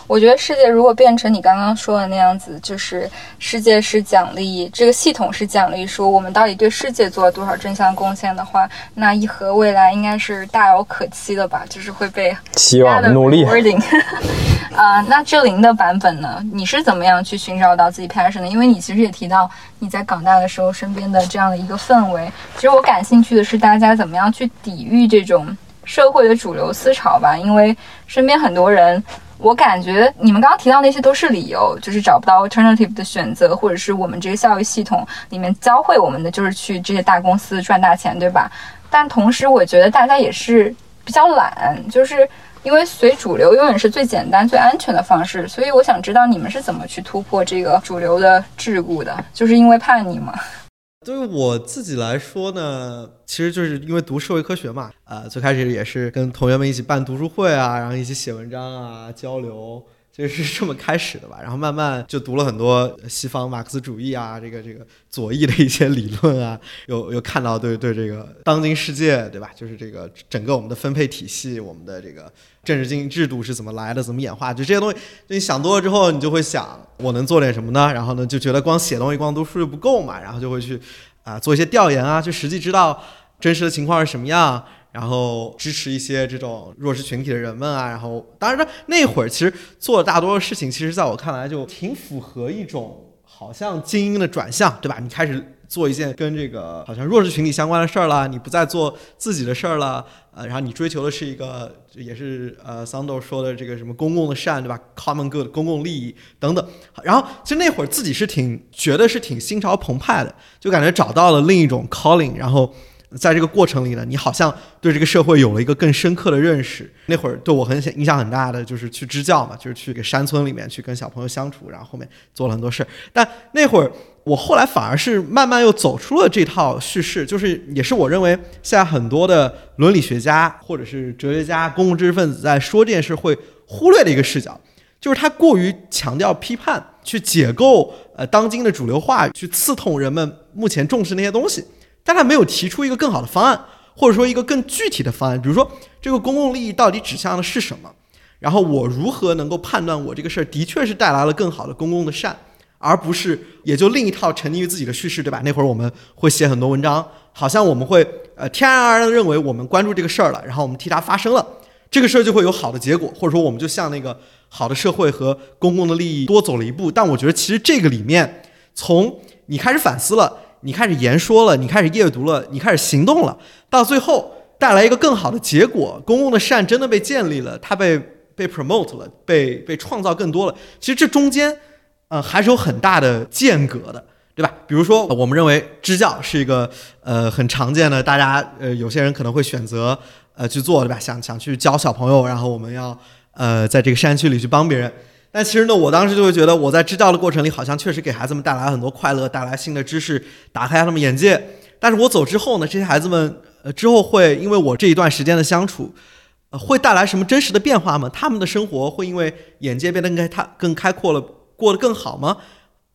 我觉得世界如果变成你刚刚说的那样子，就是世界是奖励，这个系统是奖励，说我们到底对世界做了多少正向贡献的话，那一和未来应该是大有可期的吧？就是会被希望 努力。啊，那志玲的版本呢？你是怎么样去寻找到自己 passion 的？因为你其实也提到你在港大的时候身边的这样的一个氛围。其实我感兴趣的是大家怎么样去抵御这种社会的主流思潮吧。因为身边很多人，我感觉你们刚刚提到那些都是理由，就是找不到 alternative 的选择，或者是我们这个教育系统里面教会我们的就是去这些大公司赚大钱，对吧？但同时，我觉得大家也是比较懒，就是。因为随主流永远是最简单、最安全的方式，所以我想知道你们是怎么去突破这个主流的桎梏的？就是因为叛逆吗？对于我自己来说呢，其实就是因为读社会科学嘛，呃，最开始也是跟同学们一起办读书会啊，然后一起写文章啊，交流。就是 这么开始的吧，然后慢慢就读了很多西方马克思主义啊，这个这个左翼的一些理论啊，又又看到对对这个当今世界对吧？就是这个整个我们的分配体系，我们的这个政治经济制度是怎么来的，怎么演化？就这些东西，你想多了之后，你就会想我能做点什么呢？然后呢，就觉得光写东西、光读书就不够嘛，然后就会去啊做一些调研啊，就实际知道真实的情况是什么样。然后支持一些这种弱势群体的人们啊，然后当然那会儿其实做的大多数事情，其实在我看来就挺符合一种好像精英的转向，对吧？你开始做一件跟这个好像弱势群体相关的事儿了，你不再做自己的事儿了，呃，然后你追求的是一个也是呃桑豆说的这个什么公共的善，对吧？common good 公共利益等等。然后其实那会儿自己是挺觉得是挺心潮澎湃的，就感觉找到了另一种 calling，然后。在这个过程里呢，你好像对这个社会有了一个更深刻的认识。那会儿对我很影响很大的就是去支教嘛，就是去给山村里面去跟小朋友相处，然后后面做了很多事儿。但那会儿我后来反而是慢慢又走出了这套叙事，就是也是我认为现在很多的伦理学家或者是哲学家、公共知识分子在说这件事会忽略的一个视角，就是他过于强调批判，去解构呃当今的主流话语，去刺痛人们目前重视那些东西。但他没有提出一个更好的方案，或者说一个更具体的方案，比如说这个公共利益到底指向的是什么？然后我如何能够判断我这个事儿的确是带来了更好的公共的善，而不是也就另一套沉溺于自己的叙事，对吧？那会儿我们会写很多文章，好像我们会呃天然而然的认为我们关注这个事儿了，然后我们替它发声了，这个事儿就会有好的结果，或者说我们就向那个好的社会和公共的利益多走了一步。但我觉得其实这个里面，从你开始反思了。你开始言说了，你开始阅读了，你开始行动了，到最后带来一个更好的结果，公共的善真的被建立了，它被被 promote 了，被被创造更多了。其实这中间，呃，还是有很大的间隔的，对吧？比如说，我们认为支教是一个呃很常见的，大家呃有些人可能会选择呃去做，对吧？想想去教小朋友，然后我们要呃在这个山区里去帮别人。但其实呢，我当时就会觉得，我在支教的过程里，好像确实给孩子们带来了很多快乐，带来新的知识，打开他们眼界。但是我走之后呢，这些孩子们，呃，之后会因为我这一段时间的相处，呃，会带来什么真实的变化吗？他们的生活会因为眼界变得更开，他更开阔了，过得更好吗？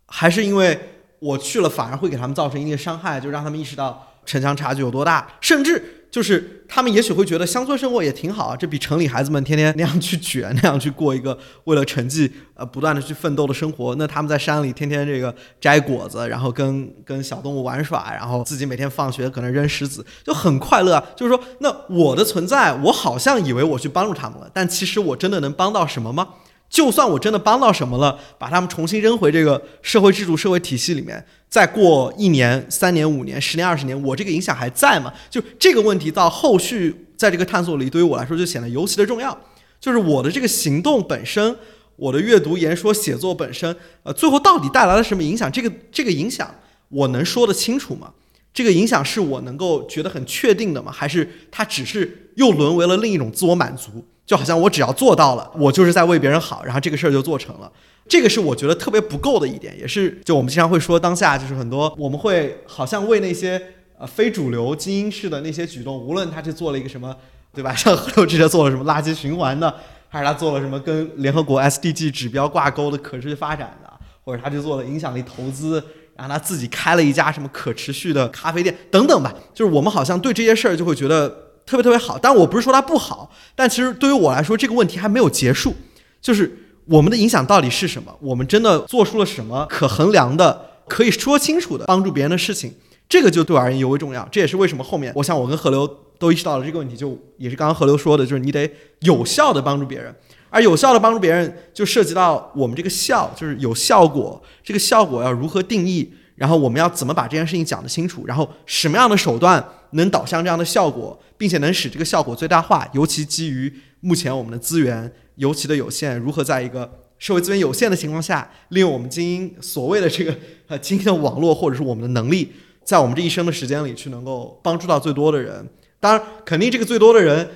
还是因为我去了反而会给他们造成一定的伤害，就让他们意识到城乡差距有多大，甚至就是他们也许会觉得乡村生活也挺好啊，这比城里孩子们天天那样去卷，那样去过一个为了成绩呃不断的去奋斗的生活。那他们在山里天天这个摘果子，然后跟跟小动物玩耍，然后自己每天放学可能扔石子，就很快乐啊。就是说，那我的存在，我好像以为我去帮助他们了，但其实我真的能帮到什么吗？就算我真的帮到什么了，把他们重新扔回这个社会制度、社会体系里面，再过一年、三年、五年、十年、二十年，我这个影响还在吗？就这个问题到后续在这个探索里，对于我来说就显得尤其的重要。就是我的这个行动本身，我的阅读、言说、写作本身，呃，最后到底带来了什么影响？这个这个影响我能说得清楚吗？这个影响是我能够觉得很确定的吗？还是它只是又沦为了另一种自我满足？就好像我只要做到了，我就是在为别人好，然后这个事儿就做成了。这个是我觉得特别不够的一点，也是就我们经常会说，当下就是很多我们会好像为那些呃非主流精英式的那些举动，无论他是做了一个什么，对吧？像河流之前做了什么垃圾循环的，还是他做了什么跟联合国 SDG 指标挂钩的可持续发展的，或者他就做了影响力投资，然后他自己开了一家什么可持续的咖啡店等等吧。就是我们好像对这些事儿就会觉得。特别特别好，但我不是说它不好，但其实对于我来说，这个问题还没有结束。就是我们的影响到底是什么？我们真的做出了什么可衡量的、可以说清楚的帮助别人的事情？这个就对我而言尤为重要。这也是为什么后面我想我跟河流都意识到了这个问题，就也是刚刚河流说的，就是你得有效的帮助别人，而有效的帮助别人就涉及到我们这个效，就是有效果，这个效果要如何定义？然后我们要怎么把这件事情讲得清楚？然后什么样的手段能导向这样的效果，并且能使这个效果最大化？尤其基于目前我们的资源尤其的有限，如何在一个社会资源有限的情况下，利用我们精英所谓的这个呃精英的网络或者是我们的能力，在我们这一生的时间里去能够帮助到最多的人？当然，肯定这个最多的人，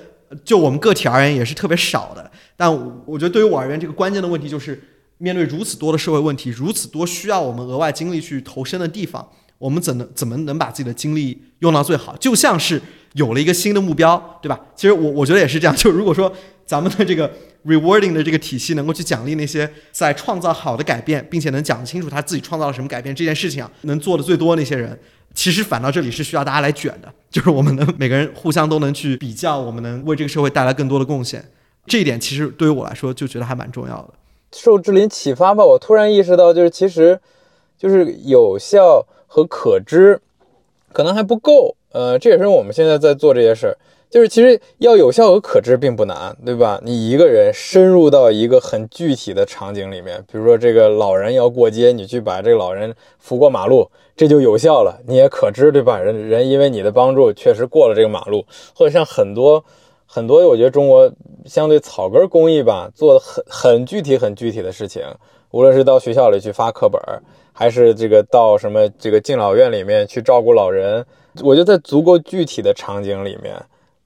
就我们个体而言也是特别少的。但我觉得对于我而言，这个关键的问题就是。面对如此多的社会问题，如此多需要我们额外精力去投身的地方，我们怎能怎么能把自己的精力用到最好？就像是有了一个新的目标，对吧？其实我我觉得也是这样。就如果说咱们的这个 rewarding 的这个体系能够去奖励那些在创造好的改变，并且能讲清楚他自己创造了什么改变这件事情啊，能做的最多那些人，其实反倒这里是需要大家来卷的，就是我们能每个人互相都能去比较，我们能为这个社会带来更多的贡献。这一点其实对于我来说就觉得还蛮重要的。受志林启发吧，我突然意识到，就是其实，就是有效和可知，可能还不够。呃，这也是我们现在在做这些事儿。就是其实要有效和可知并不难，对吧？你一个人深入到一个很具体的场景里面，比如说这个老人要过街，你去把这个老人扶过马路，这就有效了。你也可知，对吧？人人因为你的帮助确实过了这个马路，或者像很多。很多，我觉得中国相对草根公益吧，做的很很具体、很具体的事情。无论是到学校里去发课本，还是这个到什么这个敬老院里面去照顾老人，我觉得在足够具体的场景里面，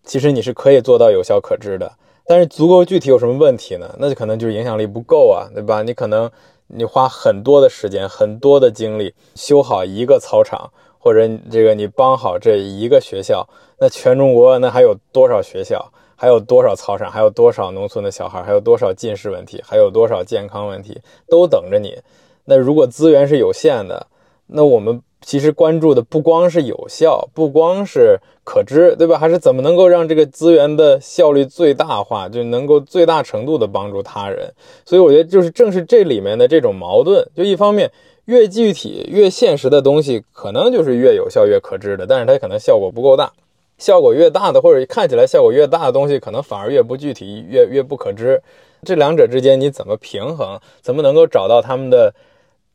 其实你是可以做到有效可知的。但是足够具体有什么问题呢？那就可能就是影响力不够啊，对吧？你可能你花很多的时间、很多的精力修好一个操场，或者这个你帮好这一个学校，那全中国那还有多少学校？还有多少操场？还有多少农村的小孩？还有多少近视问题？还有多少健康问题？都等着你。那如果资源是有限的，那我们其实关注的不光是有效，不光是可知，对吧？还是怎么能够让这个资源的效率最大化，就能够最大程度的帮助他人。所以我觉得，就是正是这里面的这种矛盾，就一方面越具体、越现实的东西，可能就是越有效、越可知的，但是它可能效果不够大。效果越大的，或者看起来效果越大的东西，可能反而越不具体，越越不可知。这两者之间你怎么平衡？怎么能够找到他们的？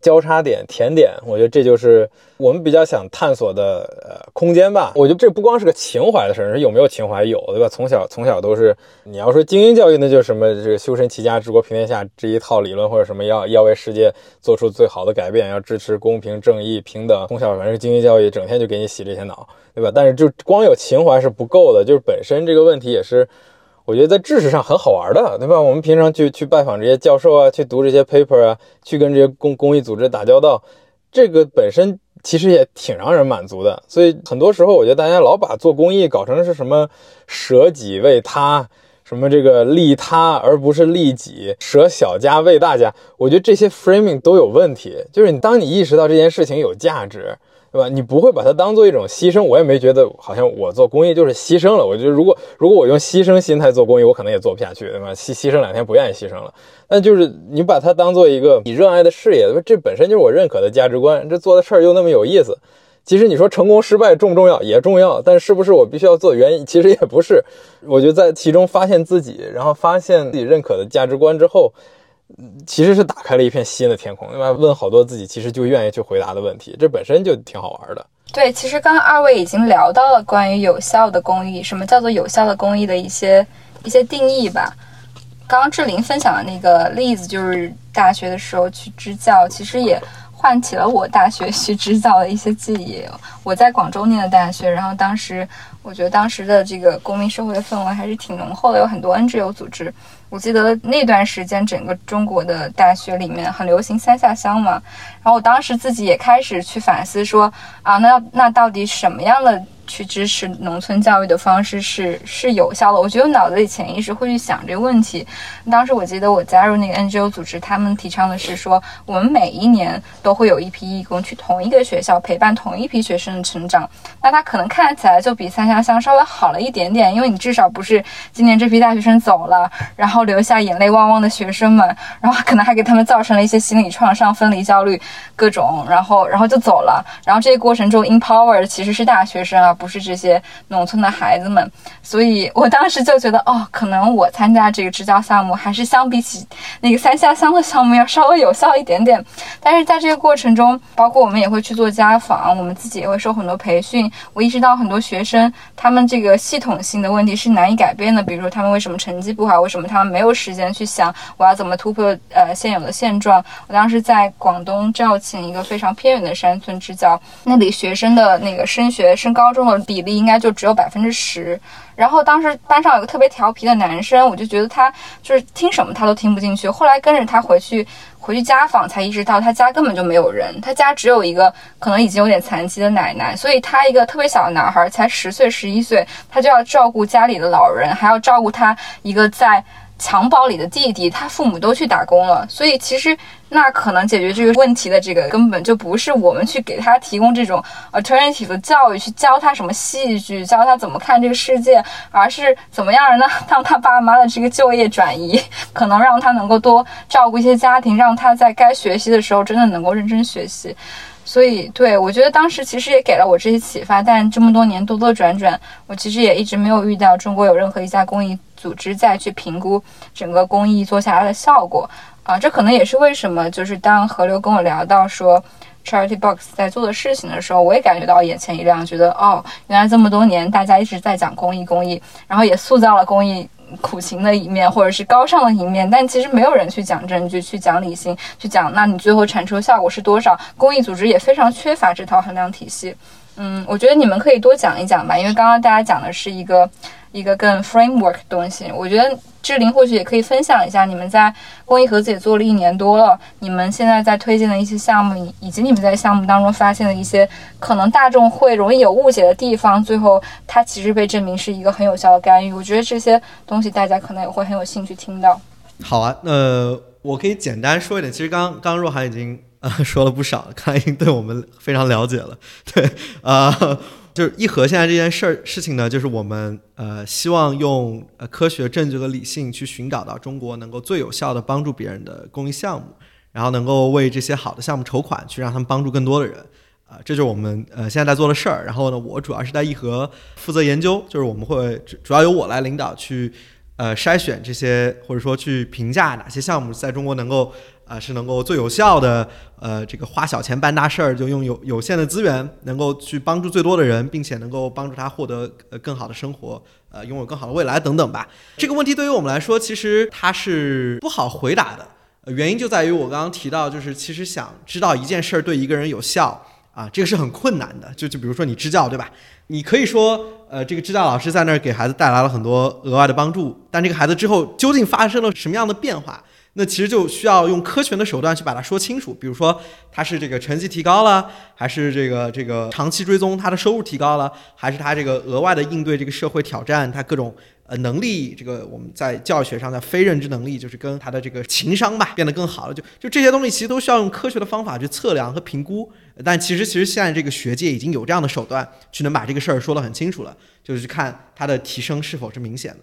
交叉点、甜点，我觉得这就是我们比较想探索的呃空间吧。我觉得这不光是个情怀的事儿，有没有情怀有，对吧？从小从小都是，你要说精英教育，那就是什么这个修身齐家治国平天下这一套理论，或者什么要要为世界做出最好的改变，要支持公平正义平等。从小反正是精英教育，整天就给你洗这些脑，对吧？但是就光有情怀是不够的，就是本身这个问题也是。我觉得在知识上很好玩的，对吧？我们平常去去拜访这些教授啊，去读这些 paper 啊，去跟这些公公益组织打交道，这个本身其实也挺让人满足的。所以很多时候，我觉得大家老把做公益搞成是什么舍己为他。什么这个利他而不是利己，舍小家为大家，我觉得这些 framing 都有问题。就是你当你意识到这件事情有价值，对吧？你不会把它当做一种牺牲。我也没觉得好像我做公益就是牺牲了。我觉得如果如果我用牺牲心态做公益，我可能也做不下去，对吧？牺牺牲两天不愿意牺牲了。那就是你把它当做一个你热爱的事业，这本身就是我认可的价值观。这做的事儿又那么有意思。其实你说成功失败重不重要？也重要，但是不是我必须要做原因？其实也不是。我觉得在其中发现自己，然后发现自己认可的价值观之后，其实是打开了一片新的天空，对吧？问好多自己其实就愿意去回答的问题，这本身就挺好玩的。对，其实刚刚二位已经聊到了关于有效的公益，什么叫做有效的公益的一些一些定义吧。刚刚志玲分享的那个例子，就是大学的时候去支教，其实也。唤起了我大学去支教的一些记忆。我在广州念的大学，然后当时我觉得当时的这个公民社会的氛围还是挺浓厚的，有很多 NGO 组织。我记得那段时间整个中国的大学里面很流行三下乡嘛，然后我当时自己也开始去反思说啊，那那到底什么样的？去支持农村教育的方式是是有效的，我觉得脑子里潜意识会去想这个问题。当时我记得我加入那个 NGO 组织，他们提倡的是说，我们每一年都会有一批义工去同一个学校陪伴同一批学生的成长。那他可能看起来就比三家乡稍微好了一点点，因为你至少不是今年这批大学生走了，然后留下眼泪汪汪的学生们，然后可能还给他们造成了一些心理创伤、分离焦虑各种，然后然后就走了。然后这个过程中 empower 其实是大学生啊。不是这些农村的孩子们，所以我当时就觉得，哦，可能我参加这个支教项目，还是相比起那个三下乡的项目要稍微有效一点点。但是在这个过程中，包括我们也会去做家访，我们自己也会受很多培训。我意识到很多学生他们这个系统性的问题是难以改变的，比如说他们为什么成绩不好，为什么他们没有时间去想我要怎么突破呃现有的现状。我当时在广东肇庆一个非常偏远的山村支教，那里学生的那个升学升高中。比例应该就只有百分之十，然后当时班上有个特别调皮的男生，我就觉得他就是听什么他都听不进去。后来跟着他回去回去家访，才意识到他家根本就没有人，他家只有一个可能已经有点残疾的奶奶，所以他一个特别小的男孩，才十岁十一岁，他就要照顾家里的老人，还要照顾他一个在。襁褓里的弟弟，他父母都去打工了，所以其实那可能解决这个问题的这个根本就不是我们去给他提供这种 alternative 的教育，去教他什么戏剧，教他怎么看这个世界，而是怎么样呢让他爸妈的这个就业转移，可能让他能够多照顾一些家庭，让他在该学习的时候真的能够认真学习。所以，对我觉得当时其实也给了我这些启发，但这么多年兜兜转转，我其实也一直没有遇到中国有任何一家公益组织再去评估整个公益做下来的效果啊。这可能也是为什么，就是当河流跟我聊到说 Charity Box 在做的事情的时候，我也感觉到眼前一亮，觉得哦，原来这么多年大家一直在讲公益，公益，然后也塑造了公益。苦情的一面，或者是高尚的一面，但其实没有人去讲证据，去讲理性，去讲，那你最后产出效果是多少？公益组织也非常缺乏这套衡量体系。嗯，我觉得你们可以多讲一讲吧，因为刚刚大家讲的是一个。一个更 framework 的东西，我觉得志玲或许也可以分享一下，你们在公益盒子也做了一年多了，你们现在在推荐的一些项目，以及你们在项目当中发现的一些可能大众会容易有误解的地方，最后它其实被证明是一个很有效的干预。我觉得这些东西大家可能也会很有兴趣听到。好啊，那我可以简单说一点，其实刚刚若涵已经呃说了不少，看来已经对我们非常了解了。对，啊。就是一核现在这件事儿事情呢，就是我们呃希望用呃科学证据和理性去寻找到中国能够最有效的帮助别人的公益项目，然后能够为这些好的项目筹款，去让他们帮助更多的人，啊，这就是我们呃现在在做的事儿。然后呢，我主要是在一核负责研究，就是我们会主主要由我来领导去呃筛选这些或者说去评价哪些项目在中国能够。啊，是能够最有效的，呃，这个花小钱办大事儿，就用有有限的资源，能够去帮助最多的人，并且能够帮助他获得呃更好的生活，呃，拥有更好的未来等等吧。这个问题对于我们来说，其实它是不好回答的，原因就在于我刚刚提到，就是其实想知道一件事儿对一个人有效啊，这个是很困难的。就就比如说你支教，对吧？你可以说，呃，这个支教老师在那儿给孩子带来了很多额外的帮助，但这个孩子之后究竟发生了什么样的变化？那其实就需要用科学的手段去把它说清楚，比如说他是这个成绩提高了，还是这个这个长期追踪他的收入提高了，还是他这个额外的应对这个社会挑战，他各种呃能力，这个我们在教育学上的非认知能力，就是跟他的这个情商吧变得更好了，就就这些东西其实都需要用科学的方法去测量和评估。但其实其实现在这个学界已经有这样的手段去能把这个事儿说得很清楚了，就是去看它的提升是否是明显的。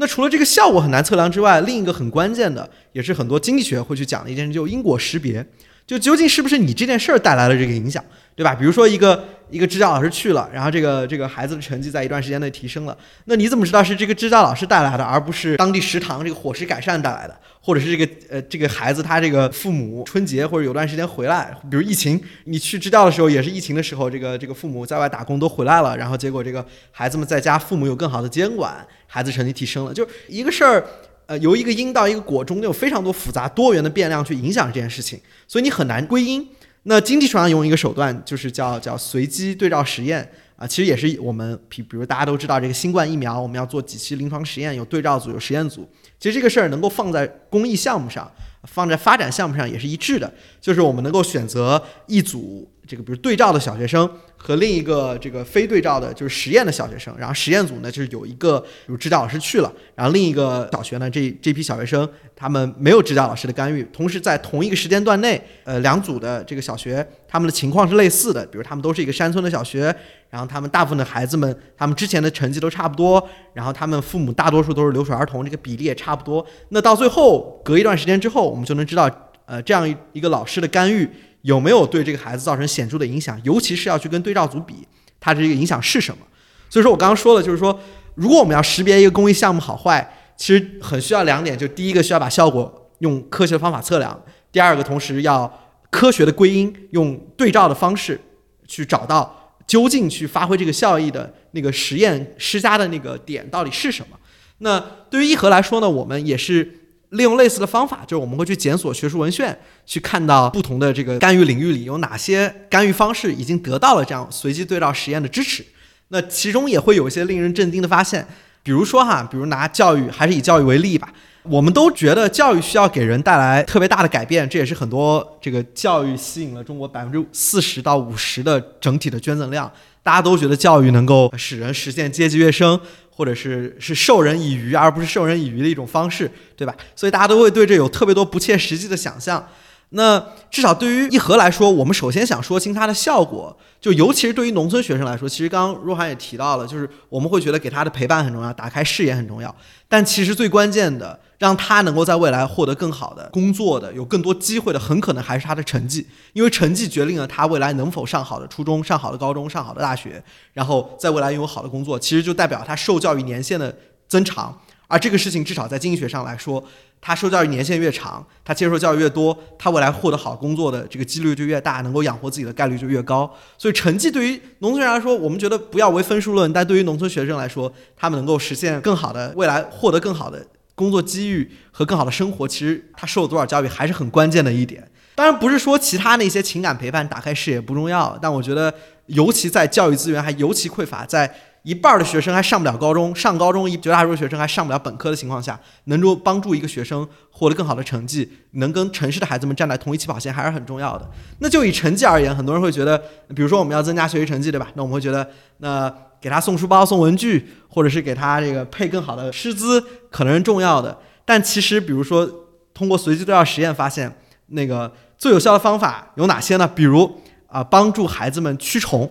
那除了这个效果很难测量之外，另一个很关键的，也是很多经济学会去讲的一件事，就因果识别。就究竟是不是你这件事儿带来了这个影响，对吧？比如说一个一个支教老师去了，然后这个这个孩子的成绩在一段时间内提升了，那你怎么知道是这个支教老师带来的，而不是当地食堂这个伙食改善带来的，或者是这个呃这个孩子他这个父母春节或者有段时间回来，比如疫情，你去支教的时候也是疫情的时候，这个这个父母在外打工都回来了，然后结果这个孩子们在家，父母有更好的监管，孩子成绩提升了，就一个事儿。呃，由一个因到一个果中间有非常多复杂多元的变量去影响这件事情，所以你很难归因。那经济上用一个手段，就是叫叫随机对照实验啊，其实也是我们比比如大家都知道这个新冠疫苗，我们要做几期临床实验，有对照组有实验组。其实这个事儿能够放在公益项目上，放在发展项目上也是一致的，就是我们能够选择一组。这个比如对照的小学生和另一个这个非对照的，就是实验的小学生，然后实验组呢就是有一个有支教老师去了，然后另一个小学呢这这批小学生他们没有支教老师的干预，同时在同一个时间段内，呃两组的这个小学他们的情况是类似的，比如他们都是一个山村的小学，然后他们大部分的孩子们他们之前的成绩都差不多，然后他们父母大多数都是留守儿童，这个比例也差不多，那到最后隔一段时间之后，我们就能知道，呃这样一一个老师的干预。有没有对这个孩子造成显著的影响？尤其是要去跟对照组比，它这个影响是什么？所以说我刚刚说了，就是说，如果我们要识别一个公益项目好坏，其实很需要两点，就第一个需要把效果用科学的方法测量，第二个同时要科学的归因，用对照的方式去找到究竟去发挥这个效益的那个实验施加的那个点到底是什么。那对于一和来说呢，我们也是。利用类似的方法，就是我们会去检索学术文献，去看到不同的这个干预领域里有哪些干预方式已经得到了这样随机对照实验的支持。那其中也会有一些令人震惊的发现，比如说哈，比如拿教育，还是以教育为例吧。我们都觉得教育需要给人带来特别大的改变，这也是很多这个教育吸引了中国百分之四十到五十的整体的捐赠量。大家都觉得教育能够使人实现阶级跃升。或者是是授人以渔而不是授人以渔的一种方式，对吧？所以大家都会对这有特别多不切实际的想象。那至少对于一核来说，我们首先想说清它的效果，就尤其是对于农村学生来说，其实刚刚若涵也提到了，就是我们会觉得给他的陪伴很重要，打开视野很重要，但其实最关键的。让他能够在未来获得更好的工作的，有更多机会的，很可能还是他的成绩，因为成绩决定了他未来能否上好的初中、上好的高中、上好的大学，然后在未来拥有好的工作，其实就代表他受教育年限的增长。而这个事情至少在经济学上来说，他受教育年限越长，他接受教育越多，他未来获得好工作的这个几率就越大，能够养活自己的概率就越高。所以成绩对于农村人来说，我们觉得不要唯分数论，但对于农村学生来说，他们能够实现更好的未来，获得更好的。工作机遇和更好的生活，其实他受了多少教育还是很关键的一点。当然不是说其他那些情感陪伴、打开视野不重要，但我觉得，尤其在教育资源还尤其匮乏，在一半的学生还上不了高中，上高中一绝大多数学生还上不了本科的情况下，能够帮助一个学生获得更好的成绩，能跟城市的孩子们站在同一起跑线，还是很重要的。那就以成绩而言，很多人会觉得，比如说我们要增加学习成绩，对吧？那我们会觉得，那。给他送书包、送文具，或者是给他这个配更好的师资，可能是重要的。但其实，比如说通过随机对照实验发现，那个最有效的方法有哪些呢？比如啊，帮助孩子们驱虫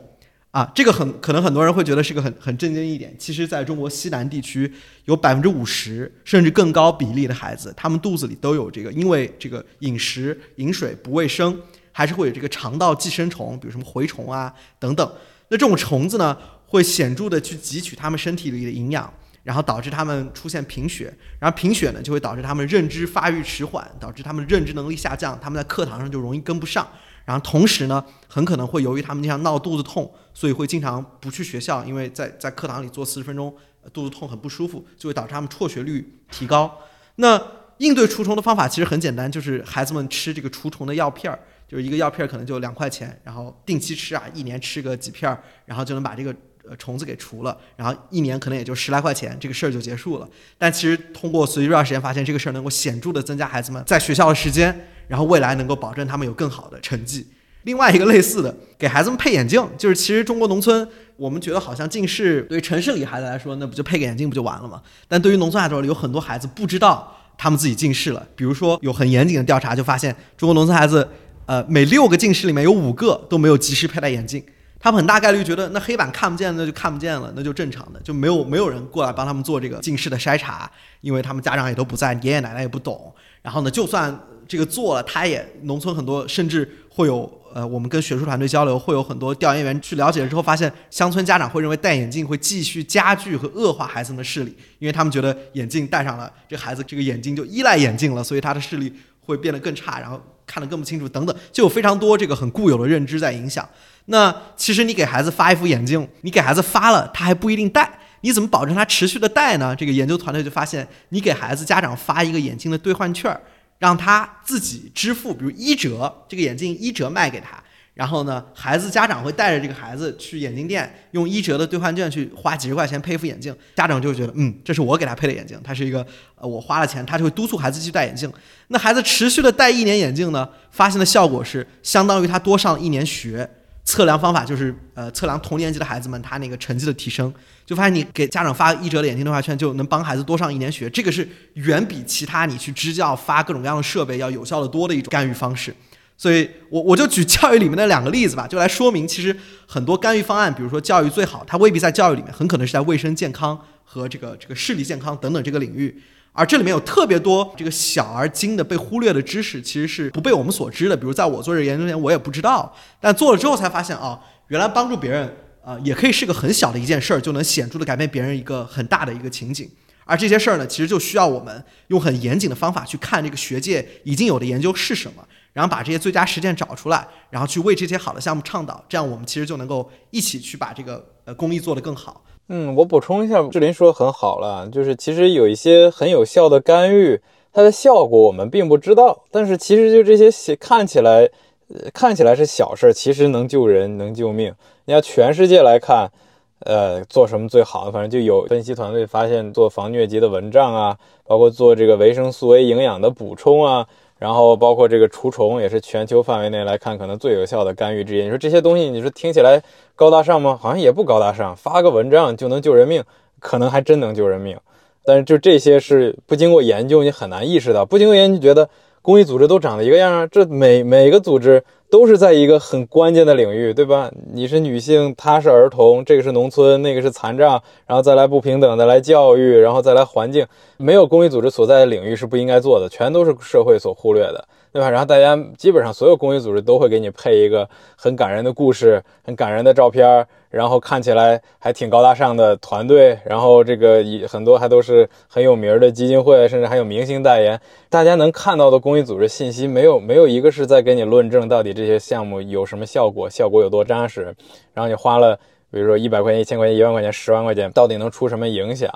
啊，这个很可能很多人会觉得是个很很震惊一点。其实，在中国西南地区，有百分之五十甚至更高比例的孩子，他们肚子里都有这个，因为这个饮食饮水不卫生，还是会有这个肠道寄生虫，比如什么蛔虫啊等等。那这种虫子呢？会显著的去汲取他们身体里的营养，然后导致他们出现贫血，然后贫血呢就会导致他们认知发育迟缓，导致他们认知能力下降，他们在课堂上就容易跟不上，然后同时呢很可能会由于他们经常闹肚子痛，所以会经常不去学校，因为在在课堂里坐四十分钟肚子痛很不舒服，就会导致他们辍学率提高。那应对除虫的方法其实很简单，就是孩子们吃这个除虫的药片儿。就是一个药片儿可能就两块钱，然后定期吃啊，一年吃个几片儿，然后就能把这个呃虫子给除了，然后一年可能也就十来块钱，这个事儿就结束了。但其实通过随机抓实验发现，这个事儿能够显著的增加孩子们在学校的时间，然后未来能够保证他们有更好的成绩。另外一个类似的，给孩子们配眼镜，就是其实中国农村，我们觉得好像近视对于城市里孩子来说，那不就配个眼镜不就完了吗？但对于农村孩子来说，有很多孩子不知道他们自己近视了。比如说有很严谨的调查就发现，中国农村孩子，呃，每六个近视里面有五个都没有及时佩戴眼镜。他们很大概率觉得那黑板看不见，那就看不见了，那就正常的，就没有没有人过来帮他们做这个近视的筛查，因为他们家长也都不在，爷爷奶奶也不懂。然后呢，就算这个做了，他也农村很多甚至会有呃，我们跟学术团队交流，会有很多调研员去了解了之后，发现乡村家长会认为戴眼镜会继续加剧和恶化孩子们的视力，因为他们觉得眼镜戴上了，这孩子这个眼睛就依赖眼镜了，所以他的视力会变得更差，然后看得更不清楚等等，就有非常多这个很固有的认知在影响。那其实你给孩子发一副眼镜，你给孩子发了，他还不一定戴，你怎么保证他持续的戴呢？这个研究团队就发现，你给孩子家长发一个眼镜的兑换券儿，让他自己支付，比如一折，这个眼镜一折卖给他，然后呢，孩子家长会带着这个孩子去眼镜店，用一折的兑换券去花几十块钱配一副眼镜，家长就会觉得，嗯，这是我给他配的眼镜，他是一个呃我花了钱，他就会督促孩子去戴眼镜。那孩子持续的戴一年眼镜呢，发现的效果是相当于他多上一年学。测量方法就是呃测量同年级的孩子们他那个成绩的提升，就发现你给家长发一折的眼镜动画券就能帮孩子多上一年学，这个是远比其他你去支教发各种各样的设备要有效的多的一种干预方式。所以我我就举教育里面的两个例子吧，就来说明其实很多干预方案，比如说教育最好，它未必在教育里面，很可能是在卫生健康和这个这个视力健康等等这个领域。而这里面有特别多这个小而精的被忽略的知识，其实是不被我们所知的。比如在我做这个研究前，我也不知道，但做了之后才发现啊，原来帮助别人啊，也可以是个很小的一件事儿，就能显著的改变别人一个很大的一个情景。而这些事儿呢，其实就需要我们用很严谨的方法去看这个学界已经有的研究是什么，然后把这些最佳实践找出来，然后去为这些好的项目倡导，这样我们其实就能够一起去把这个呃公益做得更好。嗯，我补充一下，志林说很好了，就是其实有一些很有效的干预，它的效果我们并不知道，但是其实就这些看起来，看起来是小事，其实能救人，能救命。你要全世界来看，呃，做什么最好？反正就有分析团队发现，做防疟疾的蚊帐啊，包括做这个维生素 A 营养的补充啊。然后包括这个除虫也是全球范围内来看可能最有效的干预之一。你说这些东西，你说听起来高大上吗？好像也不高大上。发个文章就能救人命，可能还真能救人命。但是就这些是不经过研究，你很难意识到。不经过研究，觉得公益组织都长得一个样啊？这每每个组织。都是在一个很关键的领域，对吧？你是女性，她是儿童，这个是农村，那个是残障，然后再来不平等，的来教育，然后再来环境，没有公益组织所在的领域是不应该做的，全都是社会所忽略的。对吧？然后大家基本上所有公益组织都会给你配一个很感人的故事、很感人的照片，然后看起来还挺高大上的团队，然后这个很多还都是很有名的基金会，甚至还有明星代言。大家能看到的公益组织信息，没有没有一个是在给你论证到底这些项目有什么效果，效果有多扎实。然后你花了，比如说一百块钱、一千块钱、一万块钱、十万块钱，到底能出什么影响？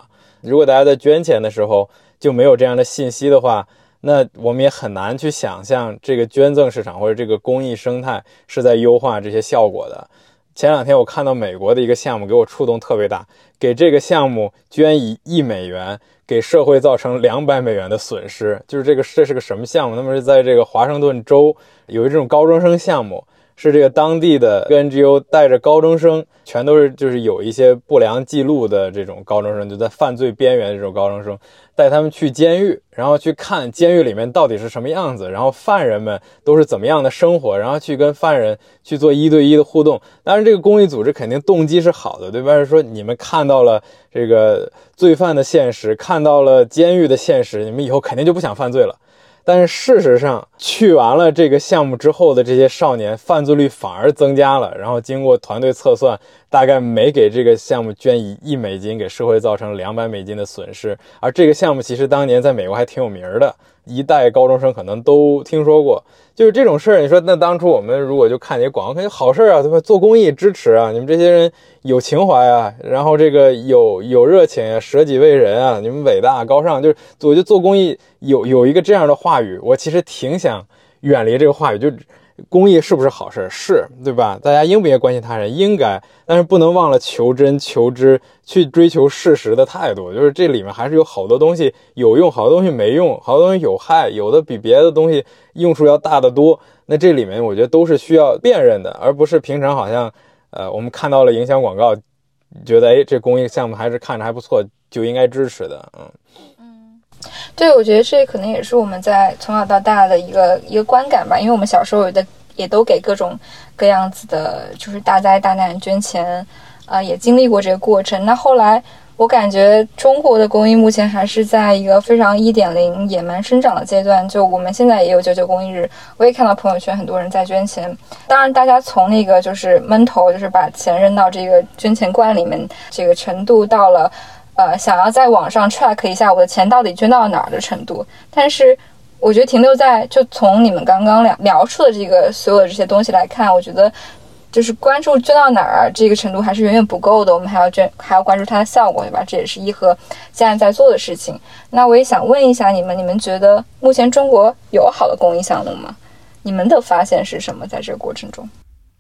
如果大家在捐钱的时候就没有这样的信息的话，那我们也很难去想象这个捐赠市场或者这个公益生态是在优化这些效果的。前两天我看到美国的一个项目，给我触动特别大，给这个项目捐一亿美元，给社会造成两百美元的损失。就是这个这是个什么项目？那么是在这个华盛顿州有一种高中生项目。是这个当地的 NGO 带着高中生，全都是就是有一些不良记录的这种高中生，就在犯罪边缘的这种高中生，带他们去监狱，然后去看监狱里面到底是什么样子，然后犯人们都是怎么样的生活，然后去跟犯人去做一对一的互动。当然，这个公益组织肯定动机是好的，对吧？是说你们看到了这个罪犯的现实，看到了监狱的现实，你们以后肯定就不想犯罪了。但是事实上，去完了这个项目之后的这些少年，犯罪率反而增加了。然后经过团队测算，大概每给这个项目捐一亿美金，给社会造成两百美金的损失。而这个项目其实当年在美国还挺有名的。一代高中生可能都听说过，就是这种事儿。你说那当初我们如果就看你广告，肯定好事啊，对吧？做公益支持啊，你们这些人有情怀啊，然后这个有有热情啊，舍己为人啊，你们伟大高尚。就是我觉得做公益有有一个这样的话语，我其实挺想远离这个话语，就公益是不是好事？是对吧？大家应不应该关心他人？应该，但是不能忘了求真、求知，去追求事实的态度。就是这里面还是有好多东西有用，好多东西没用，好多东西有害，有的比别的东西用处要大得多。那这里面我觉得都是需要辨认的，而不是平常好像，呃，我们看到了营销广告，觉得哎，这公益项目还是看着还不错，就应该支持的。嗯，对，我觉得这可能也是我们在从小到大的一个一个观感吧，因为我们小时候有的也都给各种各样子的，就是大灾大难捐钱，呃，也经历过这个过程。那后来。我感觉中国的公益目前还是在一个非常一点零野蛮生长的阶段。就我们现在也有九九公益日，我也看到朋友圈很多人在捐钱。当然，大家从那个就是闷头，就是把钱扔到这个捐钱罐里面这个程度，到了呃想要在网上 track 一下我的钱到底捐到哪儿的程度。但是，我觉得停留在就从你们刚刚描描述的这个所有的这些东西来看，我觉得。就是关注捐到哪儿这个程度还是远远不够的，我们还要捐，还要关注它的效果，对吧？这也是一和现在在做的事情。那我也想问一下你们，你们觉得目前中国有好的公益项目吗？你们的发现是什么？在这个过程中，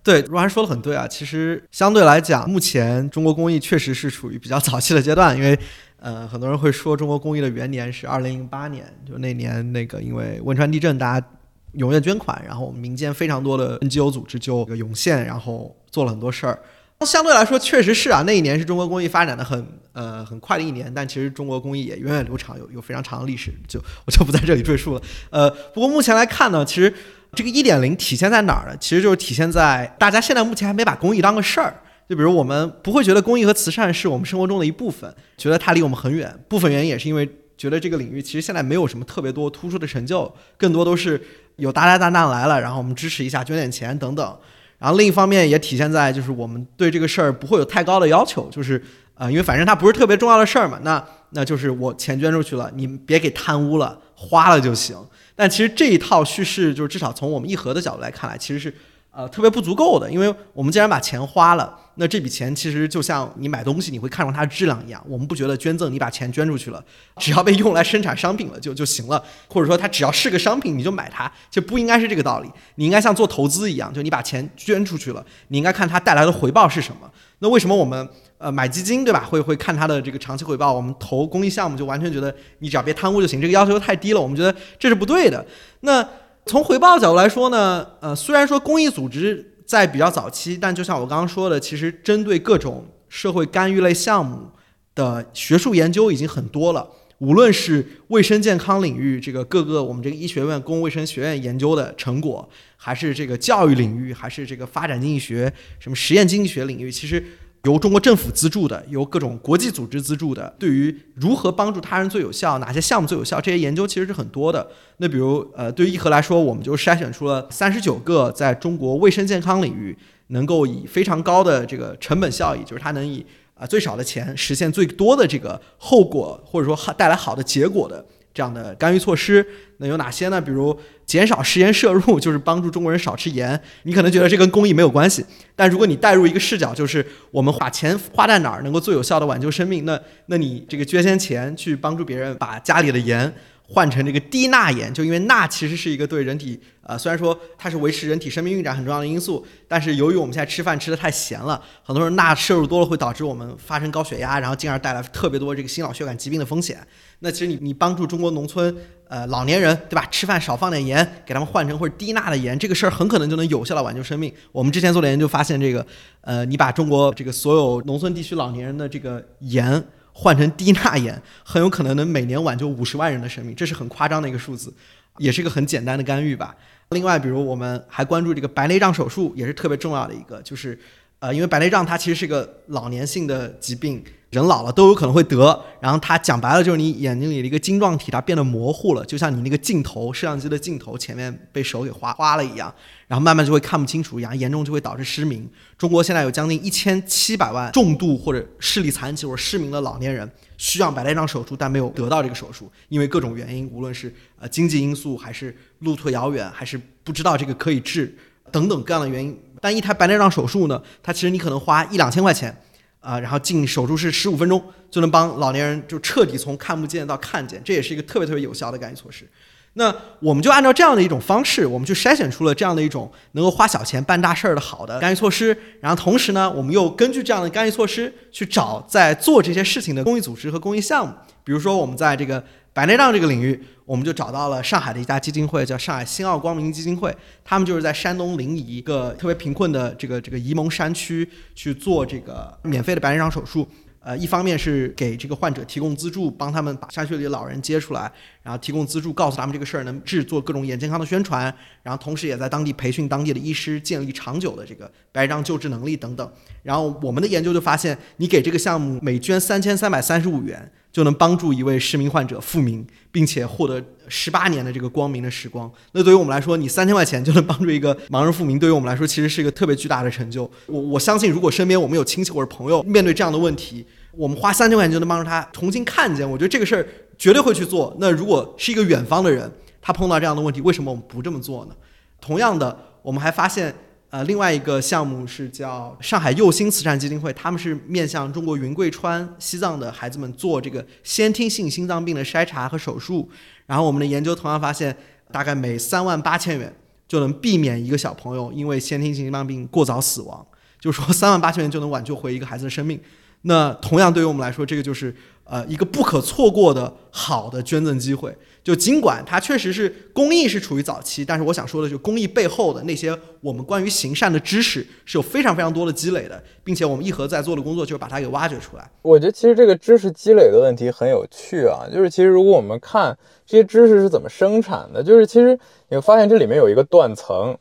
对，若涵说的很对啊。其实相对来讲，目前中国公益确实是处于比较早期的阶段，因为呃，很多人会说中国公益的元年是二零零八年，就那年那个因为汶川地震，大家。踊跃捐款，然后民间非常多的 NGO 组织就涌现，然后做了很多事儿。相对来说，确实是啊，那一年是中国公益发展的很呃很快的一年。但其实中国公益也源远流长，有有非常长的历史，就我就不在这里赘述了。呃，不过目前来看呢，其实这个一点零体现在哪儿呢？其实就是体现在大家现在目前还没把公益当个事儿。就比如我们不会觉得公益和慈善是我们生活中的一部分，觉得它离我们很远。部分原因也是因为觉得这个领域其实现在没有什么特别多突出的成就，更多都是。有大灾大难来了，然后我们支持一下，捐点钱等等。然后另一方面也体现在就是我们对这个事儿不会有太高的要求，就是呃，因为反正它不是特别重要的事儿嘛，那那就是我钱捐出去了，你们别给贪污了，花了就行。但其实这一套叙事，就是至少从我们义和的角度来看来，其实是。呃，特别不足够的，因为我们既然把钱花了，那这笔钱其实就像你买东西，你会看中它的质量一样。我们不觉得捐赠，你把钱捐出去了，只要被用来生产商品了就就行了，或者说它只要是个商品，你就买它，就不应该是这个道理。你应该像做投资一样，就你把钱捐出去了，你应该看它带来的回报是什么。那为什么我们呃买基金对吧，会会看它的这个长期回报？我们投公益项目就完全觉得你只要别贪污就行，这个要求太低了，我们觉得这是不对的。那。从回报角度来说呢，呃，虽然说公益组织在比较早期，但就像我刚刚说的，其实针对各种社会干预类项目的学术研究已经很多了。无论是卫生健康领域，这个各个我们这个医学院、公共卫生学院研究的成果，还是这个教育领域，还是这个发展经济学、什么实验经济学领域，其实。由中国政府资助的，由各种国际组织资助的，对于如何帮助他人最有效，哪些项目最有效，这些研究其实是很多的。那比如，呃，对于义和来说，我们就筛选出了三十九个在中国卫生健康领域能够以非常高的这个成本效益，就是它能以啊最少的钱实现最多的这个后果，或者说带来好的结果的。这样的干预措施，那有哪些呢？比如减少食盐摄入，就是帮助中国人少吃盐。你可能觉得这跟公益没有关系，但如果你带入一个视角，就是我们把钱花在哪儿能够最有效的挽救生命，那那你这个捐些钱去帮助别人把家里的盐。换成这个低钠盐，就因为钠其实是一个对人体，呃，虽然说它是维持人体生命运转很重要的因素，但是由于我们现在吃饭吃的太咸了，很多人钠摄入多了会导致我们发生高血压，然后进而带来特别多这个心脑血管疾病的风险。那其实你你帮助中国农村，呃，老年人对吧，吃饭少放点盐，给他们换成或者低钠的盐，这个事儿很可能就能有效的挽救生命。我们之前做的研究发现，这个，呃，你把中国这个所有农村地区老年人的这个盐。换成低钠盐，很有可能能每年挽救五十万人的生命，这是很夸张的一个数字，也是一个很简单的干预吧。另外，比如我们还关注这个白内障手术，也是特别重要的一个，就是，呃，因为白内障它其实是个老年性的疾病。人老了都有可能会得，然后它讲白了就是你眼睛里的一个晶状体它变得模糊了，就像你那个镜头摄像机的镜头前面被手给划花了一样，然后慢慢就会看不清楚一样，严重就会导致失明。中国现在有将近一千七百万重度或者视力残疾或者失明的老年人需要白内障手术，但没有得到这个手术，因为各种原因，无论是呃经济因素，还是路途遥远，还是不知道这个可以治等等各样的原因。但一台白内障手术呢，它其实你可能花一两千块钱。啊，然后进手术室十五分钟就能帮老年人就彻底从看不见到看见，这也是一个特别特别有效的干预措施。那我们就按照这样的一种方式，我们去筛选出了这样的一种能够花小钱办大事儿的好的干预措施。然后同时呢，我们又根据这样的干预措施去找在做这些事情的公益组织和公益项目。比如说，我们在这个白内障这个领域，我们就找到了上海的一家基金会，叫上海新奥光明基金会。他们就是在山东临沂一个特别贫困的这个这个沂蒙山区去做这个免费的白内障手术。呃，一方面是给这个患者提供资助，帮他们把山区里的老人接出来，然后提供资助，告诉他们这个事儿能治，做各种眼健康的宣传，然后同时也在当地培训当地的医师，建立长久的这个白内障救治能力等等。然后我们的研究就发现，你给这个项目每捐三千三百三十五元，就能帮助一位失明患者复明，并且获得十八年的这个光明的时光。那对于我们来说，你三千块钱就能帮助一个盲人复明，对于我们来说其实是一个特别巨大的成就。我我相信，如果身边我们有亲戚或者朋友面对这样的问题，我们花三千块钱就能帮助他重新看见，我觉得这个事儿绝对会去做。那如果是一个远方的人，他碰到这样的问题，为什么我们不这么做呢？同样的，我们还发现，呃，另外一个项目是叫上海右心慈善基金会，他们是面向中国云贵川、西藏的孩子们做这个先天性心脏病的筛查和手术。然后我们的研究同样发现，大概每三万八千元就能避免一个小朋友因为先天性心脏病过早死亡，就是说三万八千元就能挽救回一个孩子的生命。那同样对于我们来说，这个就是呃一个不可错过的好的捐赠机会。就尽管它确实是公益是处于早期，但是我想说的就公益背后的那些我们关于行善的知识是有非常非常多的积累的，并且我们一和在做的工作就是把它给挖掘出来。我觉得其实这个知识积累的问题很有趣啊，就是其实如果我们看这些知识是怎么生产的，就是其实你会发现这里面有一个断层，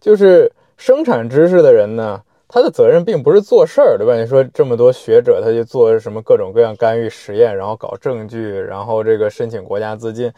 就是生产知识的人呢。他的责任并不是做事儿，对吧？你说这么多学者，他去做什么各种各样干预实验，然后搞证据，然后这个申请国家资金，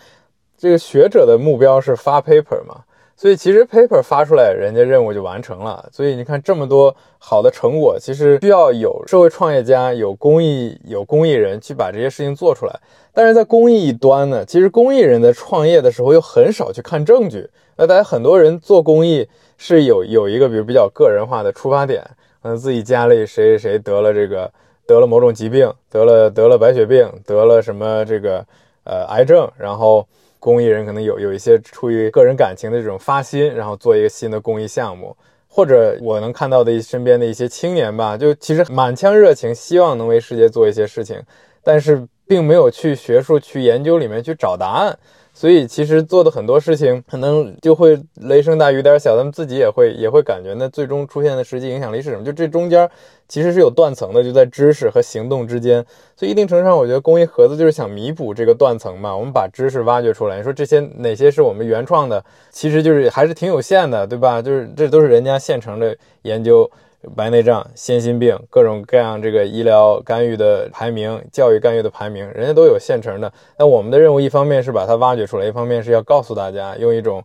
这个学者的目标是发 paper 嘛？所以其实 paper 发出来，人家任务就完成了。所以你看这么多好的成果，其实需要有社会创业家、有公益、有公益人去把这些事情做出来。但是在公益一端呢，其实公益人在创业的时候又很少去看证据。那大家很多人做公益。是有有一个比如比较个人化的出发点，嗯，自己家里谁谁谁得了这个得了某种疾病，得了得了白血病，得了什么这个呃癌症，然后公益人可能有有一些出于个人感情的这种发心，然后做一个新的公益项目，或者我能看到的身边的一些青年吧，就其实满腔热情，希望能为世界做一些事情，但是并没有去学术去研究里面去找答案。所以其实做的很多事情可能就会雷声大雨点小，他们自己也会也会感觉，那最终出现的实际影响力是什么？就这中间其实是有断层的，就在知识和行动之间。所以一定程度上，我觉得公益盒子就是想弥补这个断层嘛。我们把知识挖掘出来，你说这些哪些是我们原创的，其实就是还是挺有限的，对吧？就是这都是人家现成的研究。白内障、先心病，各种各样这个医疗干预的排名、教育干预的排名，人家都有现成的。那我们的任务，一方面是把它挖掘出来，一方面是要告诉大家，用一种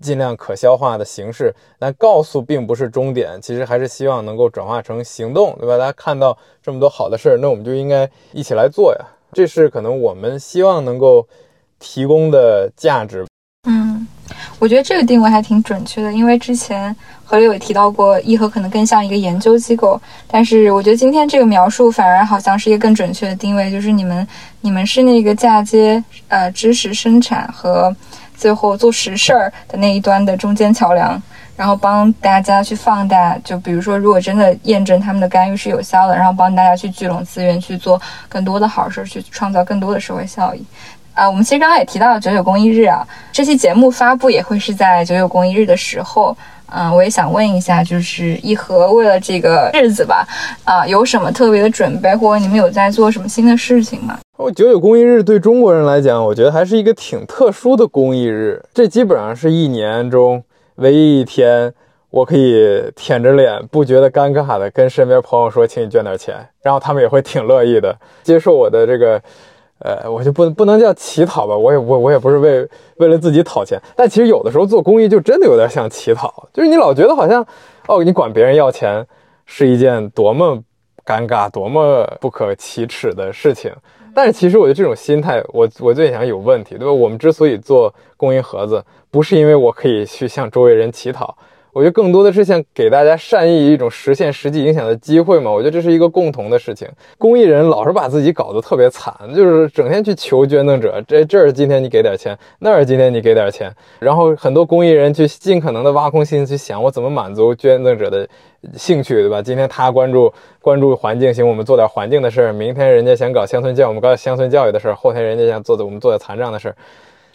尽量可消化的形式。但告诉并不是终点，其实还是希望能够转化成行动，对吧？大家看到这么多好的事儿，那我们就应该一起来做呀。这是可能我们希望能够提供的价值。嗯，我觉得这个定位还挺准确的，因为之前。何磊有提到过，义和可能更像一个研究机构，但是我觉得今天这个描述反而好像是一个更准确的定位，就是你们你们是那个嫁接呃知识生产和最后做实事儿的那一端的中间桥梁，然后帮大家去放大，就比如说如果真的验证他们的干预是有效的，然后帮大家去聚拢资源去做更多的好事，去创造更多的社会效益。啊，我们其实刚刚也提到九九公益日啊，这期节目发布也会是在九九公益日的时候。嗯，我也想问一下，就是一和为了这个日子吧，啊，有什么特别的准备，或者你们有在做什么新的事情吗？哦，九九公益日对中国人来讲，我觉得还是一个挺特殊的公益日。这基本上是一年中唯一一天，我可以舔着脸不觉得尴尬的跟身边朋友说，请你捐点钱，然后他们也会挺乐意的接受我的这个。呃，我就不不能叫乞讨吧，我也我我也不是为为了自己讨钱，但其实有的时候做公益就真的有点像乞讨，就是你老觉得好像，哦，你管别人要钱是一件多么尴尬、多么不可启齿的事情，但是其实我觉得这种心态，我我最想有问题，对吧？我们之所以做公益盒子，不是因为我可以去向周围人乞讨，我觉得更多的是想给大家善意一种实现实际影响的机会嘛。我觉得这是一个共同的事情。公益人老是把自己搞得特别惨，就是整天去求捐赠者，这这儿今天你给点钱，那儿今天你给点钱，然后很多公益人去尽可能的挖空心思去想，我怎么满足捐赠者的兴趣，对吧？今天他关注关注环境，行，我们做点环境的事儿；明天人家想搞乡村教，我们搞乡村教育的事儿；后天人家想做的，我们做点残障的事儿。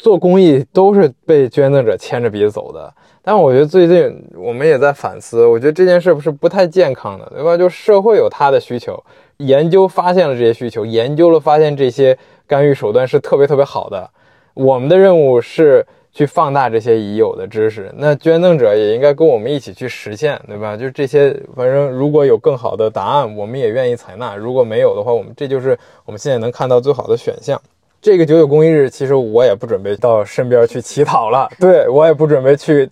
做公益都是被捐赠者牵着鼻子走的。但我觉得最近我们也在反思，我觉得这件事不是不太健康的，对吧？就社会有它的需求，研究发现了这些需求，研究了发现这些干预手段是特别特别好的。我们的任务是去放大这些已有的知识，那捐赠者也应该跟我们一起去实现，对吧？就这些，反正如果有更好的答案，我们也愿意采纳；如果没有的话，我们这就是我们现在能看到最好的选项。这个九九公益日，其实我也不准备到身边去乞讨了，对我也不准备去。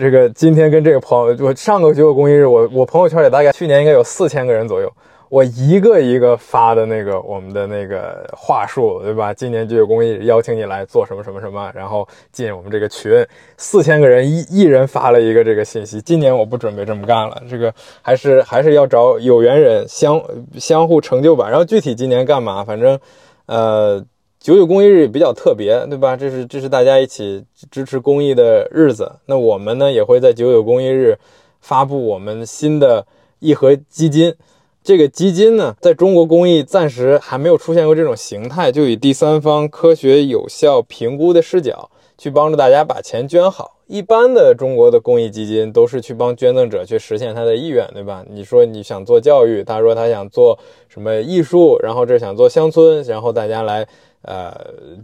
这个今天跟这个朋友，我上个九九公益日，我我朋友圈里大概去年应该有四千个人左右，我一个一个发的那个我们的那个话术，对吧？今年九九公益邀请你来做什么什么什么，然后进我们这个群，四千个人一一人发了一个这个信息。今年我不准备这么干了，这个还是还是要找有缘人相相互成就吧。然后具体今年干嘛，反正，呃。九九公益日也比较特别，对吧？这是这是大家一起支持公益的日子。那我们呢也会在九九公益日发布我们新的义和基金。这个基金呢，在中国公益暂时还没有出现过这种形态，就以第三方科学有效评估的视角去帮助大家把钱捐好。一般的中国的公益基金都是去帮捐赠者去实现他的意愿，对吧？你说你想做教育，他说他想做什么艺术，然后这想做乡村，然后大家来。呃，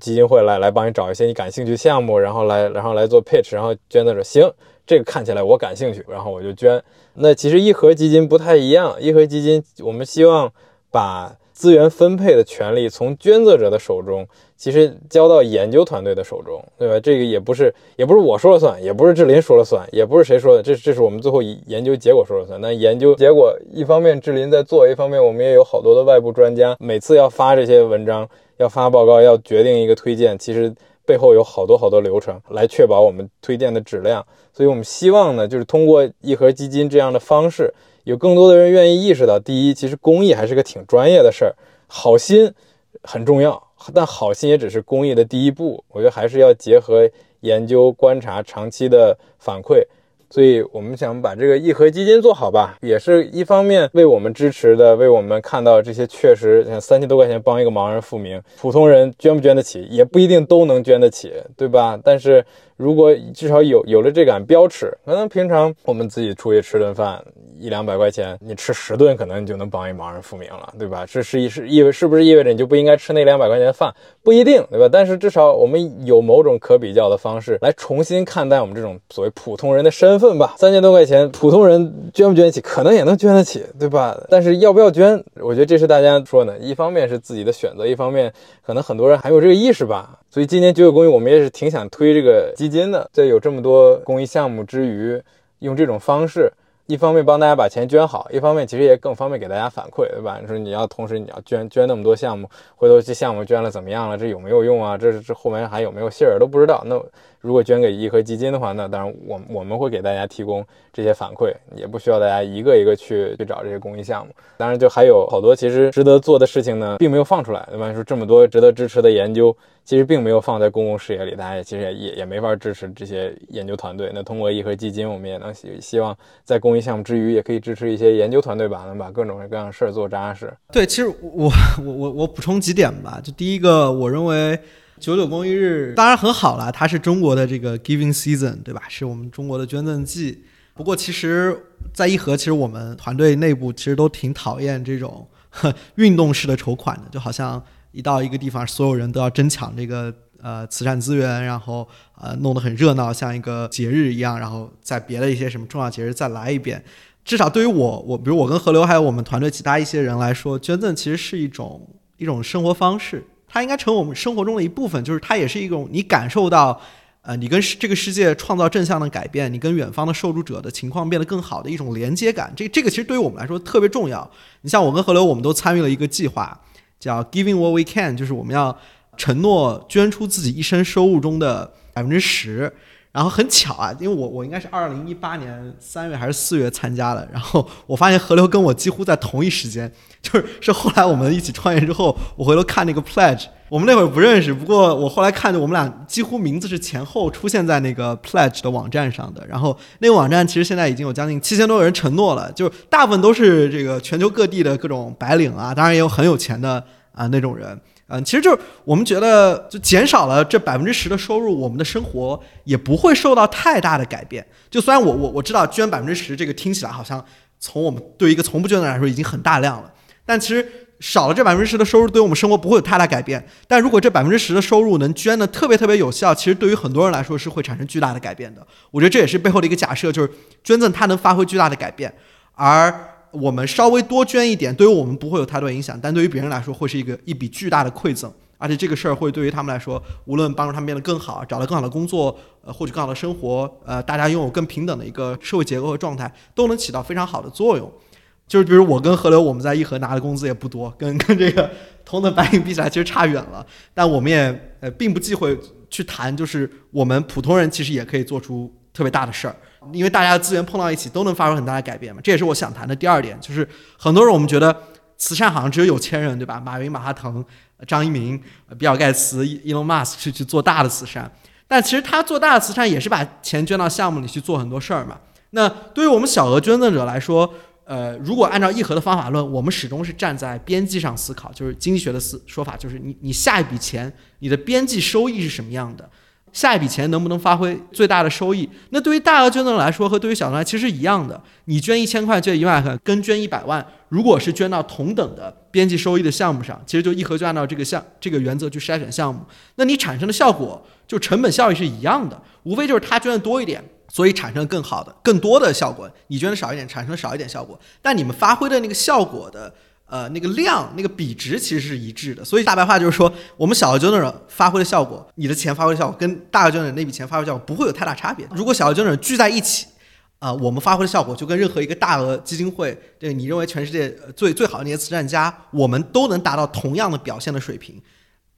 基金会来来帮你找一些你感兴趣项目，然后来然后来做 pitch，然后捐赠者行，这个看起来我感兴趣，然后我就捐。那其实一盒基金不太一样，一盒基金我们希望把资源分配的权利从捐赠者的手中，其实交到研究团队的手中，对吧？这个也不是也不是我说了算，也不是志林说了算，也不是谁说的，这这是我们最后研究结果说了算。那研究结果一方面志林在做，一方面我们也有好多的外部专家，每次要发这些文章。要发报告，要决定一个推荐，其实背后有好多好多流程来确保我们推荐的质量。所以，我们希望呢，就是通过一盒基金这样的方式，有更多的人愿意意识到：第一，其实公益还是个挺专业的事儿，好心很重要，但好心也只是公益的第一步。我觉得还是要结合研究、观察、长期的反馈。所以我们想把这个义和基金做好吧，也是一方面为我们支持的，为我们看到这些确实像三千多块钱帮一个盲人复明，普通人捐不捐得起，也不一定都能捐得起，对吧？但是。如果至少有有了这杆标尺，可能平常我们自己出去吃顿饭一两百块钱，你吃十顿可能你就能帮一盲人复明了，对吧？这是一是意味是不是意味着你就不应该吃那两百块钱的饭？不一定，对吧？但是至少我们有某种可比较的方式来重新看待我们这种所谓普通人的身份吧。三千多块钱，普通人捐不捐得起？可能也能捐得起，对吧？但是要不要捐？我觉得这是大家说呢，一方面是自己的选择，一方面可能很多人还有这个意识吧。所以今年九九公益，我们也是挺想推这个基金的。在有这么多公益项目之余，用这种方式，一方面帮大家把钱捐好，一方面其实也更方便给大家反馈，对吧？你说你要同时你要捐捐那么多项目，回头这项目捐了怎么样了？这有没有用啊？这这后面还有没有信儿都不知道。那。如果捐给义和基金的话，那当然我我们会给大家提供这些反馈，也不需要大家一个一个去去找这些公益项目。当然，就还有好多其实值得做的事情呢，并没有放出来，对吧？说这么多值得支持的研究，其实并没有放在公共视野里，大家也其实也也也没法支持这些研究团队。那通过义和基金，我们也能希希望在公益项目之余，也可以支持一些研究团队吧，能把各种各样的事儿做扎实。对，其实我我我我补充几点吧，就第一个，我认为。九九公益日当然很好了，它是中国的这个 giving season，对吧？是我们中国的捐赠季。不过，其实，在一和，其实我们团队内部其实都挺讨厌这种呵 运动式的筹款的，就好像一到一个地方，所有人都要争抢这个呃慈善资源，然后呃弄得很热闹，像一个节日一样，然后在别的一些什么重要节日再来一遍。至少对于我，我比如我跟何流还有我们团队其他一些人来说，捐赠其实是一种一种生活方式。它应该成为我们生活中的一部分，就是它也是一种你感受到，呃，你跟这个世界创造正向的改变，你跟远方的受助者的情况变得更好的一种连接感。这这个其实对于我们来说特别重要。你像我跟河流，我们都参与了一个计划，叫 Giving What We Can，就是我们要承诺捐出自己一生收入中的百分之十。然后很巧啊，因为我我应该是二零一八年三月还是四月参加的，然后我发现河流跟我几乎在同一时间，就是是后来我们一起创业之后，我回头看那个 pledge，我们那会儿不认识，不过我后来看着我们俩几乎名字是前后出现在那个 pledge 的网站上的，然后那个网站其实现在已经有将近七千多个人承诺了，就大部分都是这个全球各地的各种白领啊，当然也有很有钱的啊那种人。嗯，其实就是我们觉得，就减少了这百分之十的收入，我们的生活也不会受到太大的改变。就虽然我我我知道捐百分之十这个听起来好像从我们对一个从不捐的来说已经很大量了，但其实少了这百分之十的收入，对我们生活不会有太大改变。但如果这百分之十的收入能捐的特别特别有效，其实对于很多人来说是会产生巨大的改变的。我觉得这也是背后的一个假设，就是捐赠它能发挥巨大的改变，而。我们稍微多捐一点，对于我们不会有太多影响，但对于别人来说会是一个一笔巨大的馈赠，而且这个事儿会对于他们来说，无论帮助他们变得更好，找到更好的工作，呃，获取更好的生活，呃，大家拥有更平等的一个社会结构和状态，都能起到非常好的作用。就是比如我跟河流，我们在一河拿的工资也不多，跟跟这个同等白领比起来，其实差远了。但我们也呃并不忌讳去谈，就是我们普通人其实也可以做出特别大的事儿。因为大家的资源碰到一起，都能发生很大的改变嘛。这也是我想谈的第二点，就是很多人我们觉得慈善好像只有有钱人，对吧？马云、马化腾、张一鸣、比尔盖茨、伊隆马斯去去做大的慈善，但其实他做大的慈善也是把钱捐到项目里去做很多事儿嘛。那对于我们小额捐赠者来说，呃，如果按照义和的方法论，我们始终是站在边际上思考，就是经济学的思说法，就是你你下一笔钱，你的边际收益是什么样的？下一笔钱能不能发挥最大的收益？那对于大额捐赠来说和对于小额其实是一样的。你捐一千块、捐一万块，跟捐一百万，如果是捐到同等的边际收益的项目上，其实就一盒就按照这个项这个原则去筛选项目，那你产生的效果就成本效益是一样的，无非就是他捐的多一点，所以产生更好的、更多的效果；你捐的少一点，产生少一点效果。但你们发挥的那个效果的。呃，那个量、那个比值其实是一致的，所以大白话就是说，我们小额捐赠者发挥的效果，你的钱发挥的效果，跟大额捐赠者那笔钱发挥效果不会有太大差别。如果小额捐赠者聚在一起，啊，我们发挥的效果就跟任何一个大额基金会，对你认为全世界最最好的那些慈善家，我们都能达到同样的表现的水平。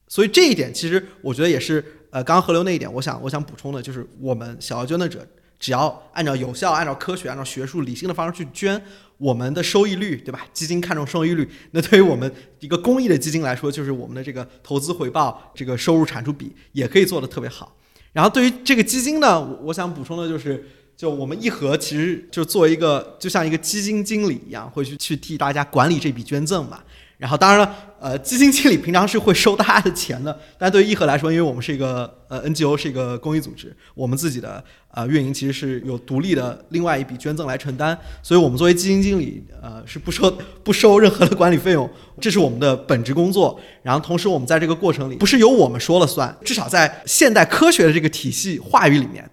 所以这一点，其实我觉得也是，呃，刚刚河流那一点，我想我想补充的就是，我们小额捐赠者只要按照有效、按照科学、按照学术理性的方式去捐。我们的收益率，对吧？基金看重收益率，那对于我们一个公益的基金来说，就是我们的这个投资回报，这个收入产出比也可以做得特别好。然后对于这个基金呢，我想补充的就是，就我们一盒其实就作为一个，就像一个基金经理一样，会去去替大家管理这笔捐赠嘛。然后当然了，呃，基金经理平常是会收大家的钱的，但对于义和来说，因为我们是一个呃 NGO，是一个公益组织，我们自己的呃运营其实是有独立的另外一笔捐赠来承担，所以我们作为基金经理，呃，是不收不收任何的管理费用，这是我们的本职工作。然后同时，我们在这个过程里，不是由我们说了算，至少在现代科学的这个体系话语里面，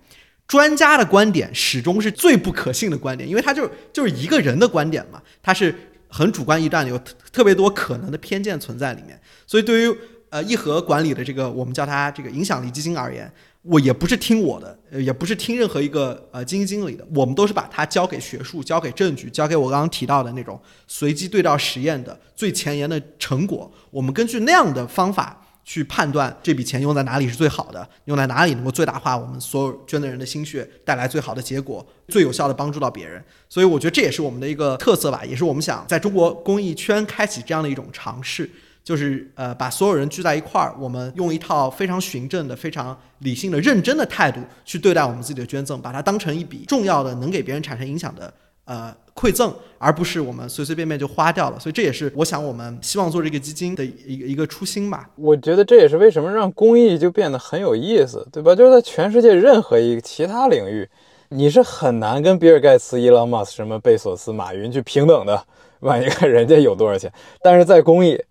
专家的观点始终是最不可信的观点，因为他就就是一个人的观点嘛，他是。很主观臆断，有特特别多可能的偏见存在里面，所以对于呃一和管理的这个我们叫它这个影响力基金而言，我也不是听我的，也不是听任何一个呃基金经理的，我们都是把它交给学术、交给证据、交给我刚刚提到的那种随机对照实验的最前沿的成果，我们根据那样的方法。去判断这笔钱用在哪里是最好的，用在哪里能够最大化我们所有捐的人的心血，带来最好的结果，最有效的帮助到别人。所以我觉得这也是我们的一个特色吧，也是我们想在中国公益圈开启这样的一种尝试，就是呃把所有人聚在一块儿，我们用一套非常循证的、非常理性的、认真的态度去对待我们自己的捐赠，把它当成一笔重要的、能给别人产生影响的。呃，馈赠，而不是我们随随便便就花掉了，所以这也是我想我们希望做这个基金的一个一个初心吧。我觉得这也是为什么让公益就变得很有意思，对吧？就是在全世界任何一个其他领域，你是很难跟比尔盖茨、伊朗马斯、什么贝索斯、马云去平等的，万一看人家有多少钱。但是在公益，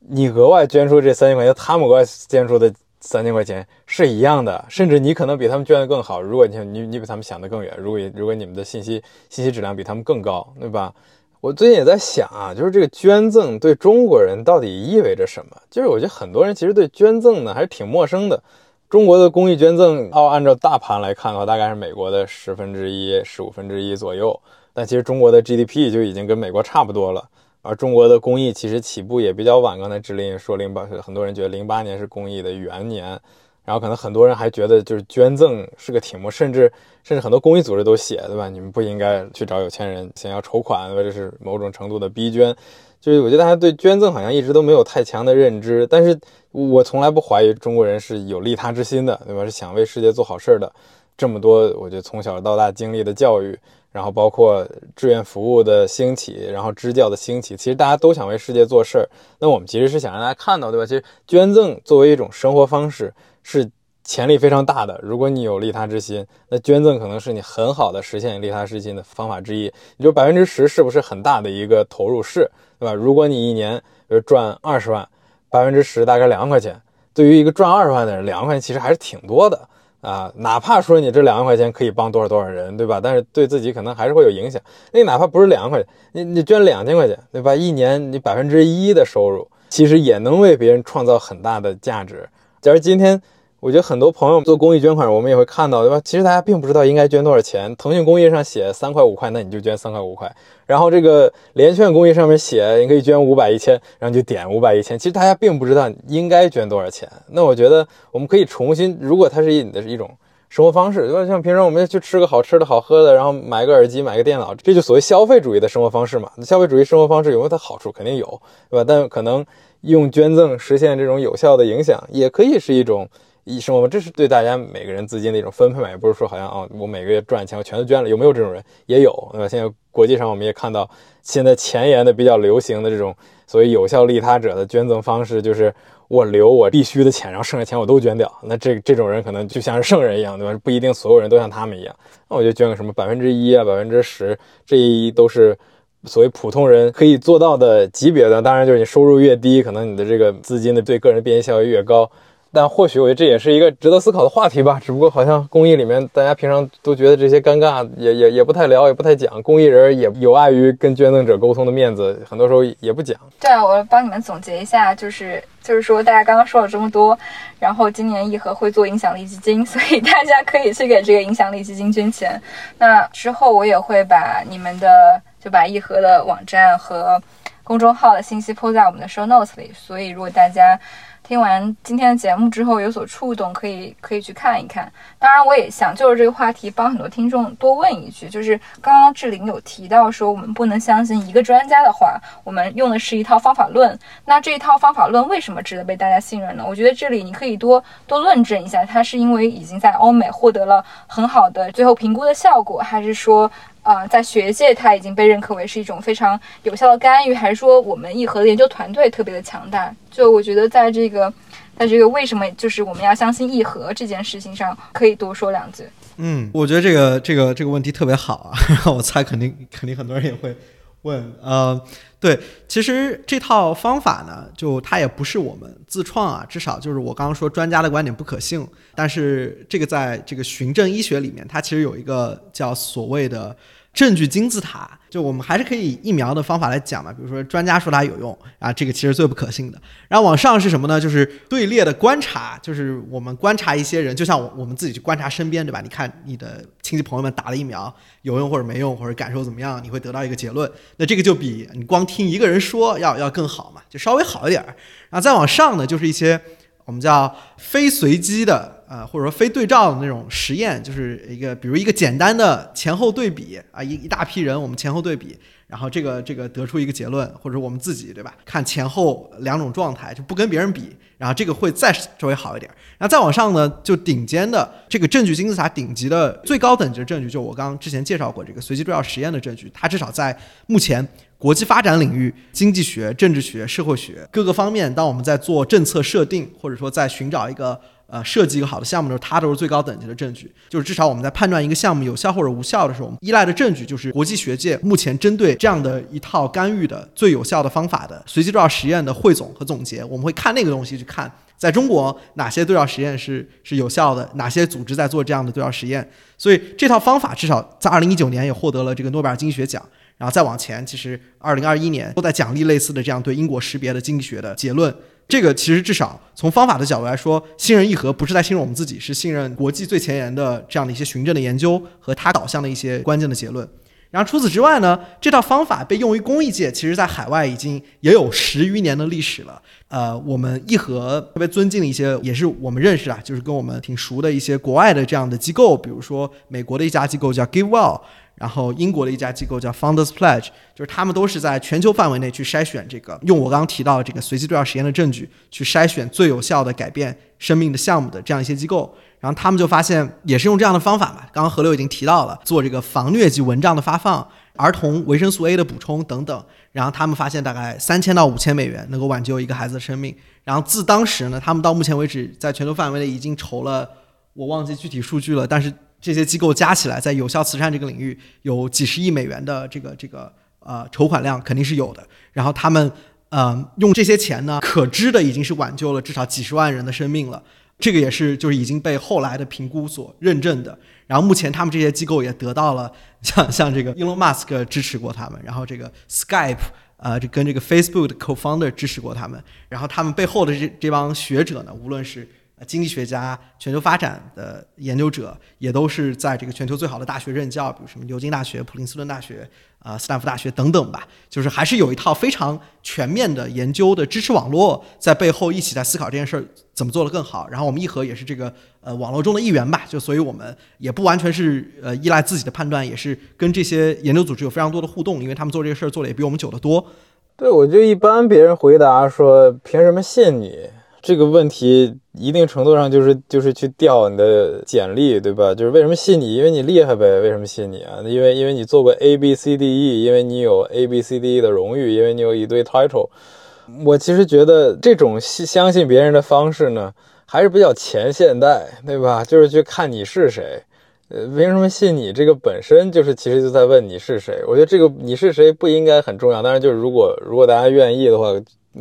你额外捐出这三千块钱，他们额外捐出的。三千块钱是一样的，甚至你可能比他们捐的更好。如果你你你比他们想的更远，如果如果你们的信息信息质量比他们更高，对吧？我最近也在想啊，就是这个捐赠对中国人到底意味着什么？就是我觉得很多人其实对捐赠呢还是挺陌生的。中国的公益捐赠，哦按照大盘来看的话，大概是美国的十分之一、十五分之一左右。但其实中国的 GDP 就已经跟美国差不多了。而中国的公益其实起步也比较晚。刚才志林说零八，很多人觉得零八年是公益的元年，然后可能很多人还觉得就是捐赠是个题目，甚至甚至很多公益组织都写，对吧？你们不应该去找有钱人想要筹款，或者是某种程度的逼捐。就是我觉得大家对捐赠好像一直都没有太强的认知，但是我从来不怀疑中国人是有利他之心的，对吧？是想为世界做好事的。这么多，我觉得从小到大经历的教育，然后包括志愿服务的兴起，然后支教的兴起，其实大家都想为世界做事儿。那我们其实是想让大家看到，对吧？其实捐赠作为一种生活方式是潜力非常大的。如果你有利他之心，那捐赠可能是你很好的实现利他之心的方法之一。你就百分之十是不是很大的一个投入？是。对吧？如果你一年比如赚二十万，百分之十大概两万块钱，对于一个赚二十万的人，两万块钱其实还是挺多的啊。哪怕说你这两万块钱可以帮多少多少人，对吧？但是对自己可能还是会有影响。那哪怕不是两万块钱，你你捐两千块钱，对吧？一年你百分之一的收入，其实也能为别人创造很大的价值。假如今天。我觉得很多朋友做公益捐款，我们也会看到，对吧？其实大家并不知道应该捐多少钱。腾讯公益上写三块五块，那你就捐三块五块。然后这个连券公益上面写你可以捐五百一千，然后就点五百一千。其实大家并不知道应该捐多少钱。那我觉得我们可以重新，如果它是你的一种生活方式，对吧？像平常我们去吃个好吃的好喝的，然后买个耳机、买个电脑，这就所谓消费主义的生活方式嘛。消费主义生活方式有没有它好处？肯定有，对吧？但可能用捐赠实现这种有效的影响，也可以是一种。医生嘛，这是对大家每个人资金的一种分配嘛，也不是说好像哦，我每个月赚钱我全都捐了，有没有这种人？也有，对吧？现在国际上我们也看到，现在前沿的比较流行的这种所谓有效利他者的捐赠方式，就是我留我必须的钱，然后剩下钱我都捐掉。那这这种人可能就像是圣人一样，对吧？不一定所有人都像他们一样。那我就捐个什么百分之一啊，百分之十，这一都是所谓普通人可以做到的级别的。当然，就是你收入越低，可能你的这个资金的对个人变现效益越高。但或许我觉得这也是一个值得思考的话题吧。只不过好像公益里面，大家平常都觉得这些尴尬，也也也不太聊，也不太讲。公益人也有碍于跟捐赠者沟通的面子，很多时候也不讲。对啊，我帮你们总结一下，就是就是说，大家刚刚说了这么多，然后今年义和会做影响力基金，所以大家可以去给这个影响力基金捐钱。那之后我也会把你们的就把义和的网站和公众号的信息铺在我们的 show notes 里，所以如果大家。听完今天的节目之后有所触动，可以可以去看一看。当然，我也想就是这个话题帮很多听众多问一句，就是刚刚志玲有提到说我们不能相信一个专家的话，我们用的是一套方法论。那这一套方法论为什么值得被大家信任呢？我觉得这里你可以多多论证一下，它是因为已经在欧美获得了很好的最后评估的效果，还是说？啊，在学界它已经被认可为是一种非常有效的干预，还是说我们义和的研究团队特别的强大？就我觉得在这个，在这个为什么就是我们要相信义和这件事情上，可以多说两句。嗯，我觉得这个这个这个问题特别好啊，我猜肯定肯定很多人也会问。呃，对，其实这套方法呢，就它也不是我们自创啊，至少就是我刚刚说专家的观点不可信，但是这个在这个循证医学里面，它其实有一个叫所谓的。证据金字塔，就我们还是可以疫苗的方法来讲嘛，比如说专家说它有用啊，这个其实最不可信的。然后往上是什么呢？就是队列的观察，就是我们观察一些人，就像我我们自己去观察身边，对吧？你看你的亲戚朋友们打了疫苗有用或者没用，或者感受怎么样，你会得到一个结论。那这个就比你光听一个人说要要更好嘛，就稍微好一点。然后再往上呢，就是一些我们叫非随机的。呃，或者说非对照的那种实验，就是一个，比如一个简单的前后对比啊，一一大批人，我们前后对比，然后这个这个得出一个结论，或者我们自己对吧？看前后两种状态，就不跟别人比，然后这个会再稍微好一点。然后再往上呢，就顶尖的这个证据金字塔顶级的最高等级的证据，就我刚刚之前介绍过这个随机对照实验的证据，它至少在目前国际发展领域、经济学、政治学、社会学各个方面，当我们在做政策设定，或者说在寻找一个。呃，设计一个好的项目的时候，它都是最高等级的证据。就是至少我们在判断一个项目有效或者无效的时候，我们依赖的证据就是国际学界目前针对这样的一套干预的最有效的方法的随机对照实验的汇总和总结。我们会看那个东西去看，在中国哪些对照实验是是有效的，哪些组织在做这样的对照实验。所以这套方法至少在二零一九年也获得了这个诺贝尔经济学奖。然后再往前，其实二零二一年都在奖励类似的这样对因果识别的经济学的结论。这个其实至少从方法的角度来说，信任议和不是在信任我们自己，是信任国际最前沿的这样的一些循证的研究和它导向的一些关键的结论。然后除此之外呢，这套方法被用于公益界，其实在海外已经也有十余年的历史了。呃，我们义和特别尊敬的一些，也是我们认识啊，就是跟我们挺熟的一些国外的这样的机构，比如说美国的一家机构叫 GiveWell，然后英国的一家机构叫 Founders Pledge，就是他们都是在全球范围内去筛选这个，用我刚刚提到的这个随机对照实验的证据去筛选最有效的改变生命的项目的这样一些机构。然后他们就发现，也是用这样的方法嘛。刚刚何六已经提到了，做这个防疟疾蚊帐的发放、儿童维生素 A 的补充等等。然后他们发现，大概三千到五千美元能够挽救一个孩子的生命。然后自当时呢，他们到目前为止在全球范围内已经筹了，我忘记具体数据了，但是这些机构加起来，在有效慈善这个领域有几十亿美元的这个这个呃筹款量肯定是有的。然后他们嗯用这些钱呢，可知的已经是挽救了至少几十万人的生命了。这个也是就是已经被后来的评估所认证的。然后目前他们这些机构也得到了像像这个 Elon Musk 支持过他们，然后这个 Skype 呃这跟这个 Facebook 的 co-founder 支持过他们，然后他们背后的这这帮学者呢，无论是经济学家、全球发展的研究者，也都是在这个全球最好的大学任教，比如什么牛津大学、普林斯顿大学。啊，斯坦福大学等等吧，就是还是有一套非常全面的研究的支持网络在背后一起在思考这件事儿怎么做得更好。然后我们义和也是这个呃网络中的一员吧，就所以我们也不完全是呃依赖自己的判断，也是跟这些研究组织有非常多的互动，因为他们做这个事儿做的也比我们久得多。对，我就一般别人回答说凭什么信你？这个问题一定程度上就是就是去调你的简历，对吧？就是为什么信你？因为你厉害呗。为什么信你啊？因为因为你做过 A B C D E，因为你有 A B C D E 的荣誉，因为你有一堆 title。我其实觉得这种信相信别人的方式呢，还是比较前现代，对吧？就是去看你是谁。呃，为什么信你？这个本身就是其实就在问你是谁。我觉得这个你是谁不应该很重要。当然，就是如果如果大家愿意的话，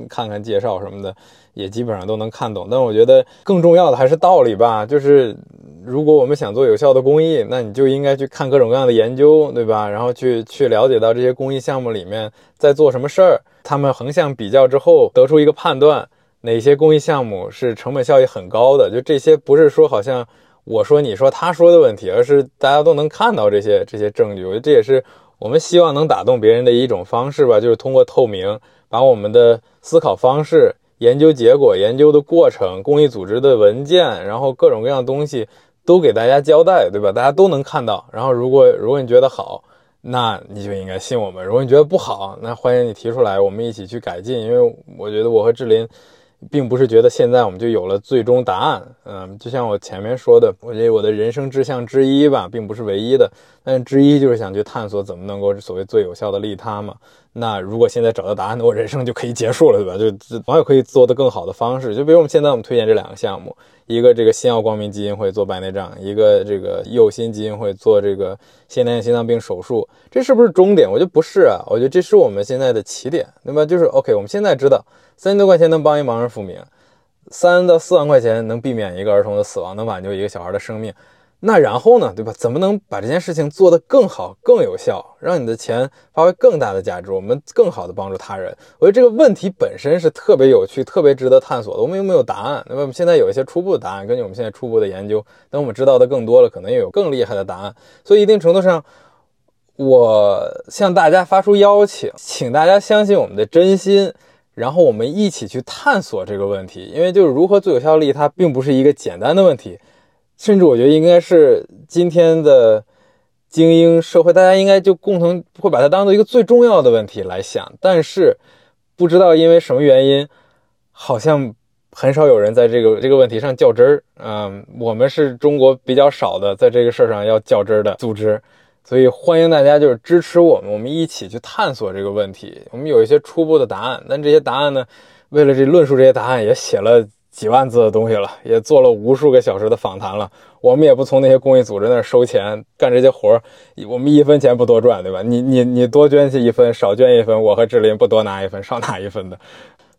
看看介绍什么的。也基本上都能看懂，但我觉得更重要的还是道理吧。就是如果我们想做有效的公益，那你就应该去看各种各样的研究，对吧？然后去去了解到这些公益项目里面在做什么事儿，他们横向比较之后得出一个判断，哪些公益项目是成本效益很高的。就这些不是说好像我说你说他说的问题，而是大家都能看到这些这些证据。我觉得这也是我们希望能打动别人的一种方式吧，就是通过透明，把我们的思考方式。研究结果、研究的过程、公益组织的文件，然后各种各样东西都给大家交代，对吧？大家都能看到。然后，如果如果你觉得好，那你就应该信我们；如果你觉得不好，那欢迎你提出来，我们一起去改进。因为我觉得我和志林。并不是觉得现在我们就有了最终答案，嗯，就像我前面说的，我觉得我的人生志向之一吧，并不是唯一的，但之一就是想去探索怎么能够所谓最有效的利他嘛。那如果现在找到答案，那我人生就可以结束了，对吧？就网友可以做的更好的方式，就比如我们现在我们推荐这两个项目，一个这个新奥光明基金会做白内障，一个这个佑心基金会做这个先天心脏病手术，这是不是终点？我觉得不是啊，我觉得这是我们现在的起点，对吧？就是 OK，我们现在知道。三千多块钱能帮一盲人复明，三到四万块钱能避免一个儿童的死亡，能挽救一个小孩的生命。那然后呢，对吧？怎么能把这件事情做得更好、更有效，让你的钱发挥更大的价值？我们更好的帮助他人。我觉得这个问题本身是特别有趣、特别值得探索的。我们又没有答案，那么我们现在有一些初步的答案，根据我们现在初步的研究，等我们知道的更多了，可能又有更厉害的答案。所以一定程度上，我向大家发出邀请，请大家相信我们的真心。然后我们一起去探索这个问题，因为就是如何最有效利它并不是一个简单的问题，甚至我觉得应该是今天的精英社会，大家应该就共同会把它当做一个最重要的问题来想。但是不知道因为什么原因，好像很少有人在这个这个问题上较真儿。嗯，我们是中国比较少的在这个事儿上要较真儿的组织。所以欢迎大家就是支持我们，我们一起去探索这个问题。我们有一些初步的答案，但这些答案呢，为了这论述这些答案，也写了几万字的东西了，也做了无数个小时的访谈了。我们也不从那些公益组织那儿收钱干这些活儿，我们一分钱不多赚，对吧？你你你多捐去一分，少捐一分，我和志林不多拿一分，少拿一分的。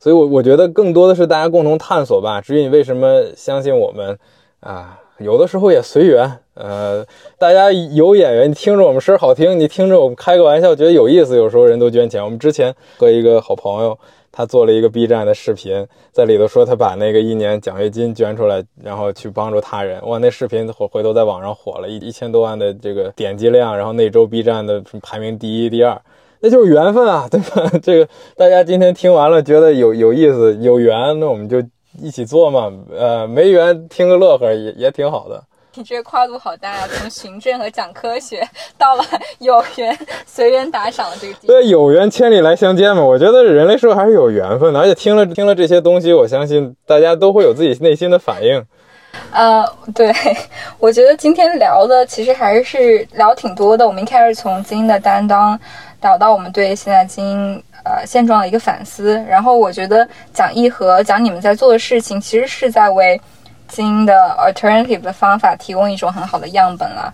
所以，我我觉得更多的是大家共同探索吧。至于你为什么相信我们啊？有的时候也随缘，呃，大家有演员，听着我们声好听，你听着我们开个玩笑，觉得有意思。有时候人都捐钱。我们之前和一个好朋友，他做了一个 B 站的视频，在里头说他把那个一年奖学金捐出来，然后去帮助他人。哇，那视频回回头在网上火了一一千多万的这个点击量，然后那周 B 站的排名第一、第二，那就是缘分啊，对吧？这个大家今天听完了觉得有有意思、有缘，那我们就一起做嘛。呃，没缘听个乐呵也也挺好的。你这个跨度好大呀！从行政和讲科学，到了有缘随缘打赏的这个地。对，有缘千里来相见嘛。我觉得人类社会还是有缘分的，而且听了听了这些东西，我相信大家都会有自己内心的反应。呃，对，我觉得今天聊的其实还是聊挺多的。我们一开始从精英的担当聊到我们对现在精英呃现状的一个反思，然后我觉得讲义和讲你们在做的事情，其实是在为。精英的 alternative 的方法提供一种很好的样本了，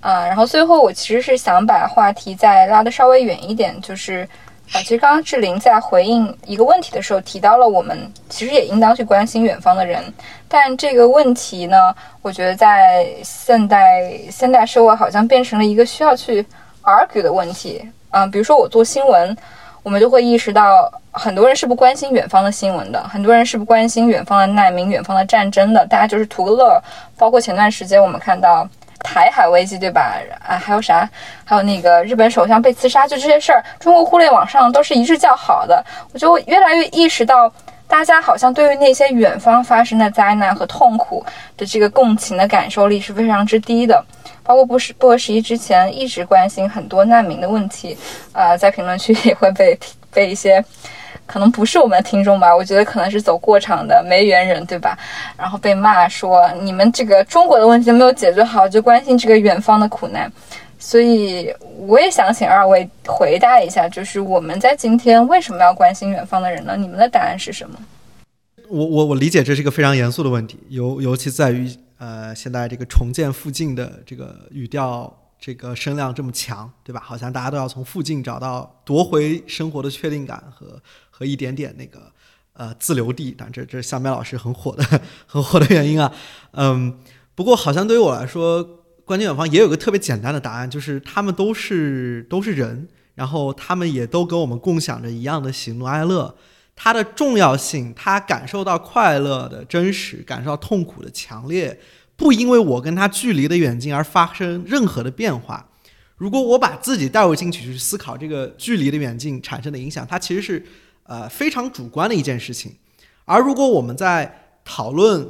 啊，然后最后我其实是想把话题再拉得稍微远一点，就是啊，其实刚刚志玲在回应一个问题的时候提到了，我们其实也应当去关心远方的人，但这个问题呢，我觉得在现代现代社会好像变成了一个需要去 argue 的问题，嗯，比如说我做新闻。我们就会意识到，很多人是不关心远方的新闻的，很多人是不关心远方的难民、远方的战争的，大家就是图个乐。包括前段时间我们看到台海危机，对吧？啊，还有啥？还有那个日本首相被刺杀，就这些事儿，中国互联网上都是一致叫好的。我就越来越意识到，大家好像对于那些远方发生的灾难和痛苦的这个共情的感受力是非常之低的。包括不是不合时宜之前一直关心很多难民的问题，呃，在评论区也会被被一些可能不是我们的听众吧，我觉得可能是走过场的没缘人，对吧？然后被骂说你们这个中国的问题没有解决好，就关心这个远方的苦难。所以我也想请二位回答一下，就是我们在今天为什么要关心远方的人呢？你们的答案是什么？我我我理解这是一个非常严肃的问题，尤尤其在于。呃，现在这个重建附近的这个语调，这个声量这么强，对吧？好像大家都要从附近找到夺回生活的确定感和和一点点那个呃自留地。但这这香苗老师很火的 很火的原因啊。嗯，不过好像对于我来说，关键远方也有个特别简单的答案，就是他们都是都是人，然后他们也都跟我们共享着一样的喜怒哀乐。它的重要性，他感受到快乐的真实，感受到痛苦的强烈，不因为我跟他距离的远近而发生任何的变化。如果我把自己带入进去去思考这个距离的远近产生的影响，它其实是呃非常主观的一件事情。而如果我们在讨论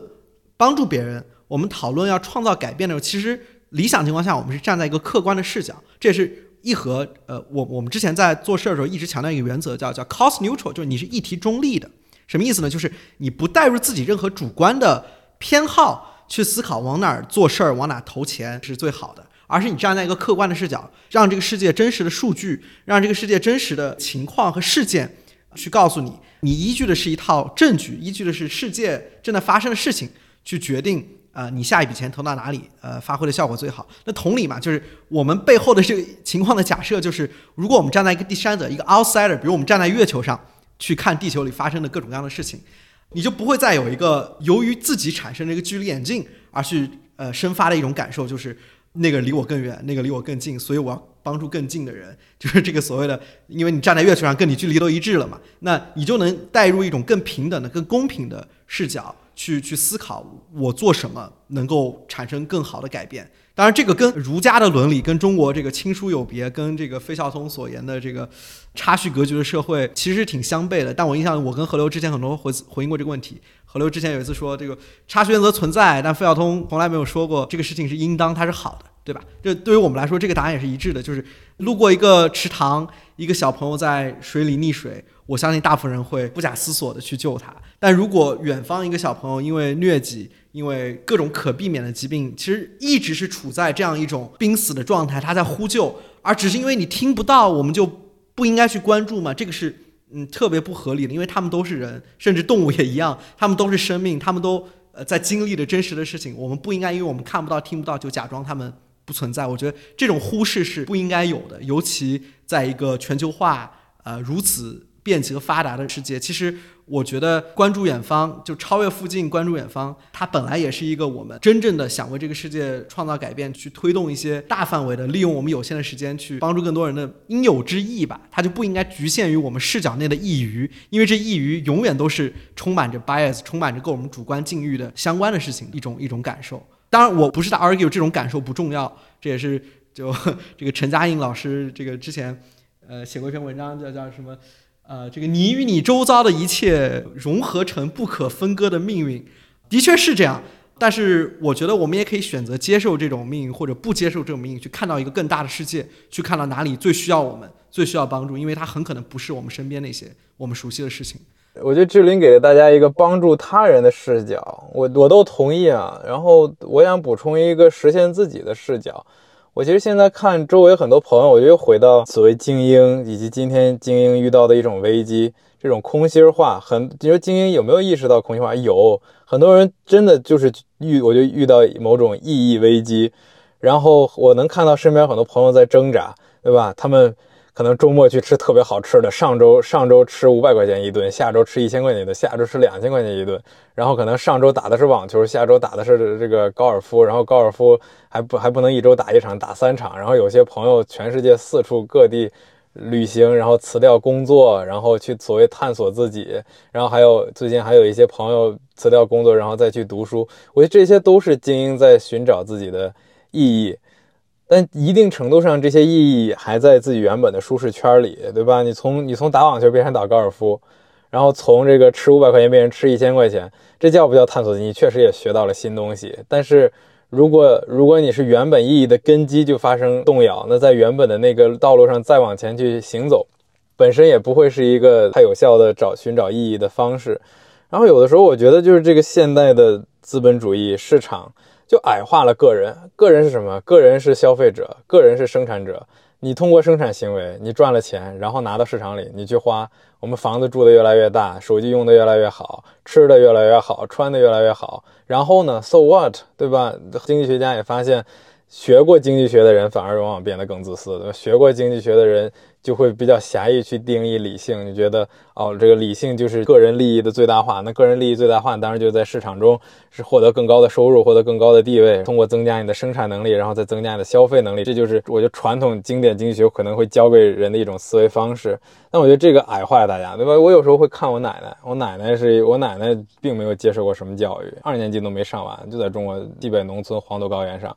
帮助别人，我们讨论要创造改变的时候，其实理想情况下我们是站在一个客观的视角，这也是。一和呃，我我们之前在做事儿的时候一直强调一个原则，叫叫 cost neutral，就是你是议题中立的。什么意思呢？就是你不带入自己任何主观的偏好去思考往哪儿做事儿、往哪投钱是最好的，而是你站在一个客观的视角，让这个世界真实的数据，让这个世界真实的情况和事件去告诉你，你依据的是一套证据，依据的是世界正在发生的事情去决定。呃，你下一笔钱投到哪里，呃，发挥的效果最好？那同理嘛，就是我们背后的这个情况的假设，就是如果我们站在一个第三者，一个 outsider，比如我们站在月球上去看地球里发生的各种各样的事情，你就不会再有一个由于自己产生的一个距离眼镜而去呃生发的一种感受，就是那个离我更远，那个离我更近，所以我要帮助更近的人，就是这个所谓的，因为你站在月球上，跟你距离都一致了嘛，那你就能带入一种更平等的、更公平的视角。去去思考我做什么能够产生更好的改变。当然，这个跟儒家的伦理、跟中国这个亲疏有别、跟这个费孝通所言的这个差序格局的社会其实挺相悖的。但我印象，我跟何流之前很多回回应过这个问题。何流之前有一次说，这个差序原则存在，但费孝通从来没有说过这个事情是应当，它是好的，对吧？就对于我们来说，这个答案也是一致的，就是路过一个池塘，一个小朋友在水里溺水。我相信大部分人会不假思索的去救他，但如果远方一个小朋友因为疟疾，因为各种可避免的疾病，其实一直是处在这样一种濒死的状态，他在呼救，而只是因为你听不到，我们就不应该去关注吗？这个是嗯特别不合理的，因为他们都是人，甚至动物也一样，他们都是生命，他们都呃在经历着真实的事情，我们不应该因为我们看不到、听不到就假装他们不存在。我觉得这种忽视是不应该有的，尤其在一个全球化呃如此。便捷和发达的世界，其实我觉得关注远方，就超越附近，关注远方，它本来也是一个我们真正的想为这个世界创造改变，去推动一些大范围的，利用我们有限的时间去帮助更多人的应有之义吧。它就不应该局限于我们视角内的异于，因为这异于永远都是充满着 bias，充满着跟我们主观境遇的相关的事情，一种一种感受。当然，我不是在 argue 这种感受不重要，这也是就 这个陈嘉映老师这个之前呃写过一篇文章，叫叫什么？呃，这个你与你周遭的一切融合成不可分割的命运，的确是这样。但是我觉得我们也可以选择接受这种命运，或者不接受这种命运，去看到一个更大的世界，去看到哪里最需要我们，最需要帮助，因为它很可能不是我们身边那些我们熟悉的事情。我觉得志林给了大家一个帮助他人的视角，我我都同意啊。然后我想补充一个实现自己的视角。我其实现在看周围很多朋友，我就回到所谓精英，以及今天精英遇到的一种危机，这种空心化。很，你说精英有没有意识到空心化？有很多人真的就是遇，我就遇到某种意义危机。然后我能看到身边很多朋友在挣扎，对吧？他们。可能周末去吃特别好吃的，上周上周吃五百块钱一顿，下周吃一千块钱的，下周吃两千块钱一顿。然后可能上周打的是网球，下周打的是这个高尔夫，然后高尔夫还不还不能一周打一场，打三场。然后有些朋友全世界四处各地旅行，然后辞掉工作，然后去所谓探索自己。然后还有最近还有一些朋友辞掉工作，然后再去读书。我觉得这些都是精英在寻找自己的意义。但一定程度上，这些意义还在自己原本的舒适圈里，对吧？你从你从打网球变成打高尔夫，然后从这个吃五百块钱变成吃一千块钱，这叫不叫探索？你确实也学到了新东西。但是，如果如果你是原本意义的根基就发生动摇，那在原本的那个道路上再往前去行走，本身也不会是一个太有效的找寻找意义的方式。然后有的时候，我觉得就是这个现代的资本主义市场。就矮化了个人，个人是什么？个人是消费者，个人是生产者。你通过生产行为，你赚了钱，然后拿到市场里，你去花。我们房子住的越来越大，手机用的越来越好，吃的越来越好，穿的越来越好。然后呢？So what？对吧？经济学家也发现，学过经济学的人反而往往变得更自私。对吧学过经济学的人。就会比较狭义去定义理性，你觉得哦，这个理性就是个人利益的最大化。那个人利益最大化，当然就在市场中是获得更高的收入，获得更高的地位，通过增加你的生产能力，然后再增加你的消费能力。这就是我觉得传统经典经济学可能会教给人的一种思维方式。但我觉得这个矮化了大家，对吧？我有时候会看我奶奶，我奶奶是我奶奶，并没有接受过什么教育，二年级都没上完，就在中国西北农村黄土高原上，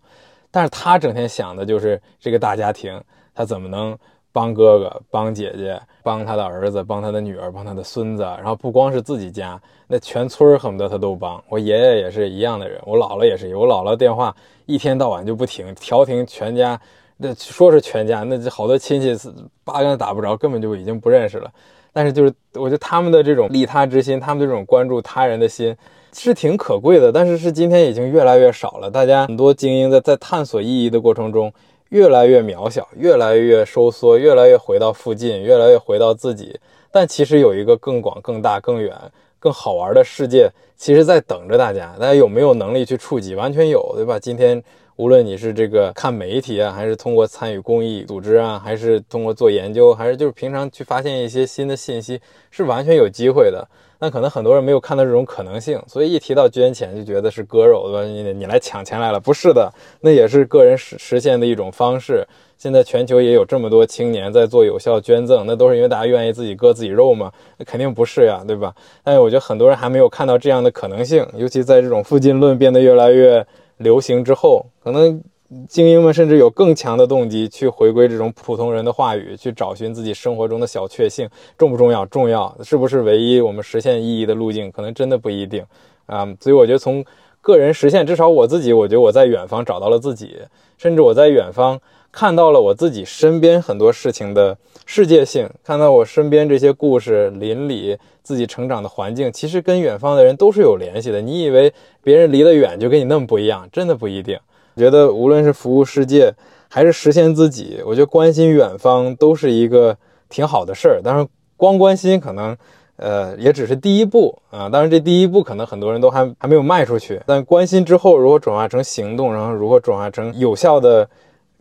但是他整天想的就是这个大家庭，他怎么能。帮哥哥，帮姐姐，帮他的儿子，帮他的女儿，帮他的孙子，然后不光是自己家，那全村恨不得他都帮。我爷爷也是一样的人，我姥姥也是，我姥姥电话一天到晚就不停，调停全家，那说是全家，那好多亲戚八竿子打不着，根本就已经不认识了。但是就是，我觉得他们的这种利他之心，他们这种关注他人的心，是挺可贵的。但是是今天已经越来越少了。大家很多精英在在探索意义的过程中。越来越渺小，越来越收缩，越来越回到附近，越来越回到自己。但其实有一个更广、更大、更远、更好玩的世界，其实在等着大家。大家有没有能力去触及？完全有，对吧？今天无论你是这个看媒体啊，还是通过参与公益组织啊，还是通过做研究，还是就是平常去发现一些新的信息，是完全有机会的。那可能很多人没有看到这种可能性，所以一提到捐钱就觉得是割肉，对吧？你你来抢钱来了，不是的，那也是个人实实现的一种方式。现在全球也有这么多青年在做有效捐赠，那都是因为大家愿意自己割自己肉吗？那肯定不是呀，对吧？但是我觉得很多人还没有看到这样的可能性，尤其在这种附近论变得越来越流行之后，可能。精英们甚至有更强的动机去回归这种普通人的话语，去找寻自己生活中的小确幸，重不重要？重要，是不是唯一我们实现意义的路径？可能真的不一定啊。所以我觉得从个人实现，至少我自己，我觉得我在远方找到了自己，甚至我在远方看到了我自己身边很多事情的世界性，看到我身边这些故事、邻里、自己成长的环境，其实跟远方的人都是有联系的。你以为别人离得远就跟你那么不一样，真的不一定。觉得无论是服务世界，还是实现自己，我觉得关心远方都是一个挺好的事儿。当然，光关心可能，呃，也只是第一步啊。当然，这第一步可能很多人都还还没有迈出去。但关心之后，如何转化成行动，然后如何转化成有效的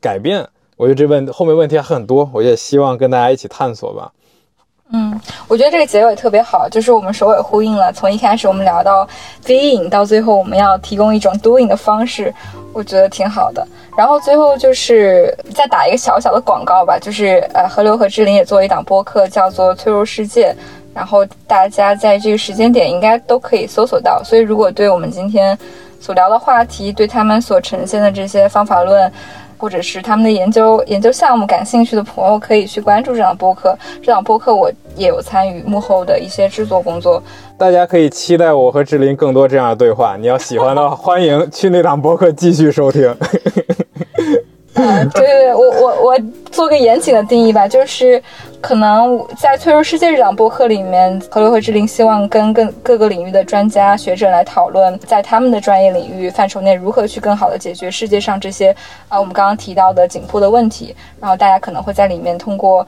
改变，我觉得这问后面问题还很多。我也希望跟大家一起探索吧。嗯，我觉得这个结尾特别好，就是我们首尾呼应了。从一开始我们聊到 being，到最后我们要提供一种 doing 的方式，我觉得挺好的。然后最后就是再打一个小小的广告吧，就是呃，河流和志玲也做了一档播客，叫做《脆弱世界》，然后大家在这个时间点应该都可以搜索到。所以如果对我们今天所聊的话题，对他们所呈现的这些方法论，或者是他们的研究研究项目感兴趣的朋友，可以去关注这档播客。这档播客我也有参与幕后的一些制作工作。大家可以期待我和志林更多这样的对话。你要喜欢的话，欢迎去那档播客继续收听。对 对对，我我我做个严谨的定义吧，就是可能在《脆弱世界》这档播客里面，河流和志玲希望跟更各个领域的专家学者来讨论，在他们的专业领域范畴内，如何去更好的解决世界上这些啊我们刚刚提到的紧迫的问题。然后大家可能会在里面通过，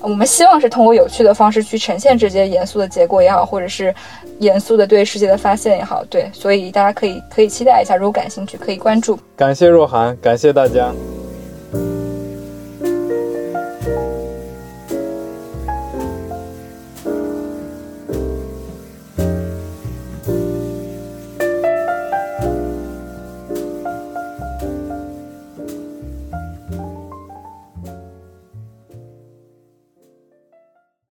我们希望是通过有趣的方式去呈现这些严肃的结果也好，或者是严肃的对世界的发现也好，对，所以大家可以可以期待一下，如果感兴趣可以关注。感谢若涵，感谢大家。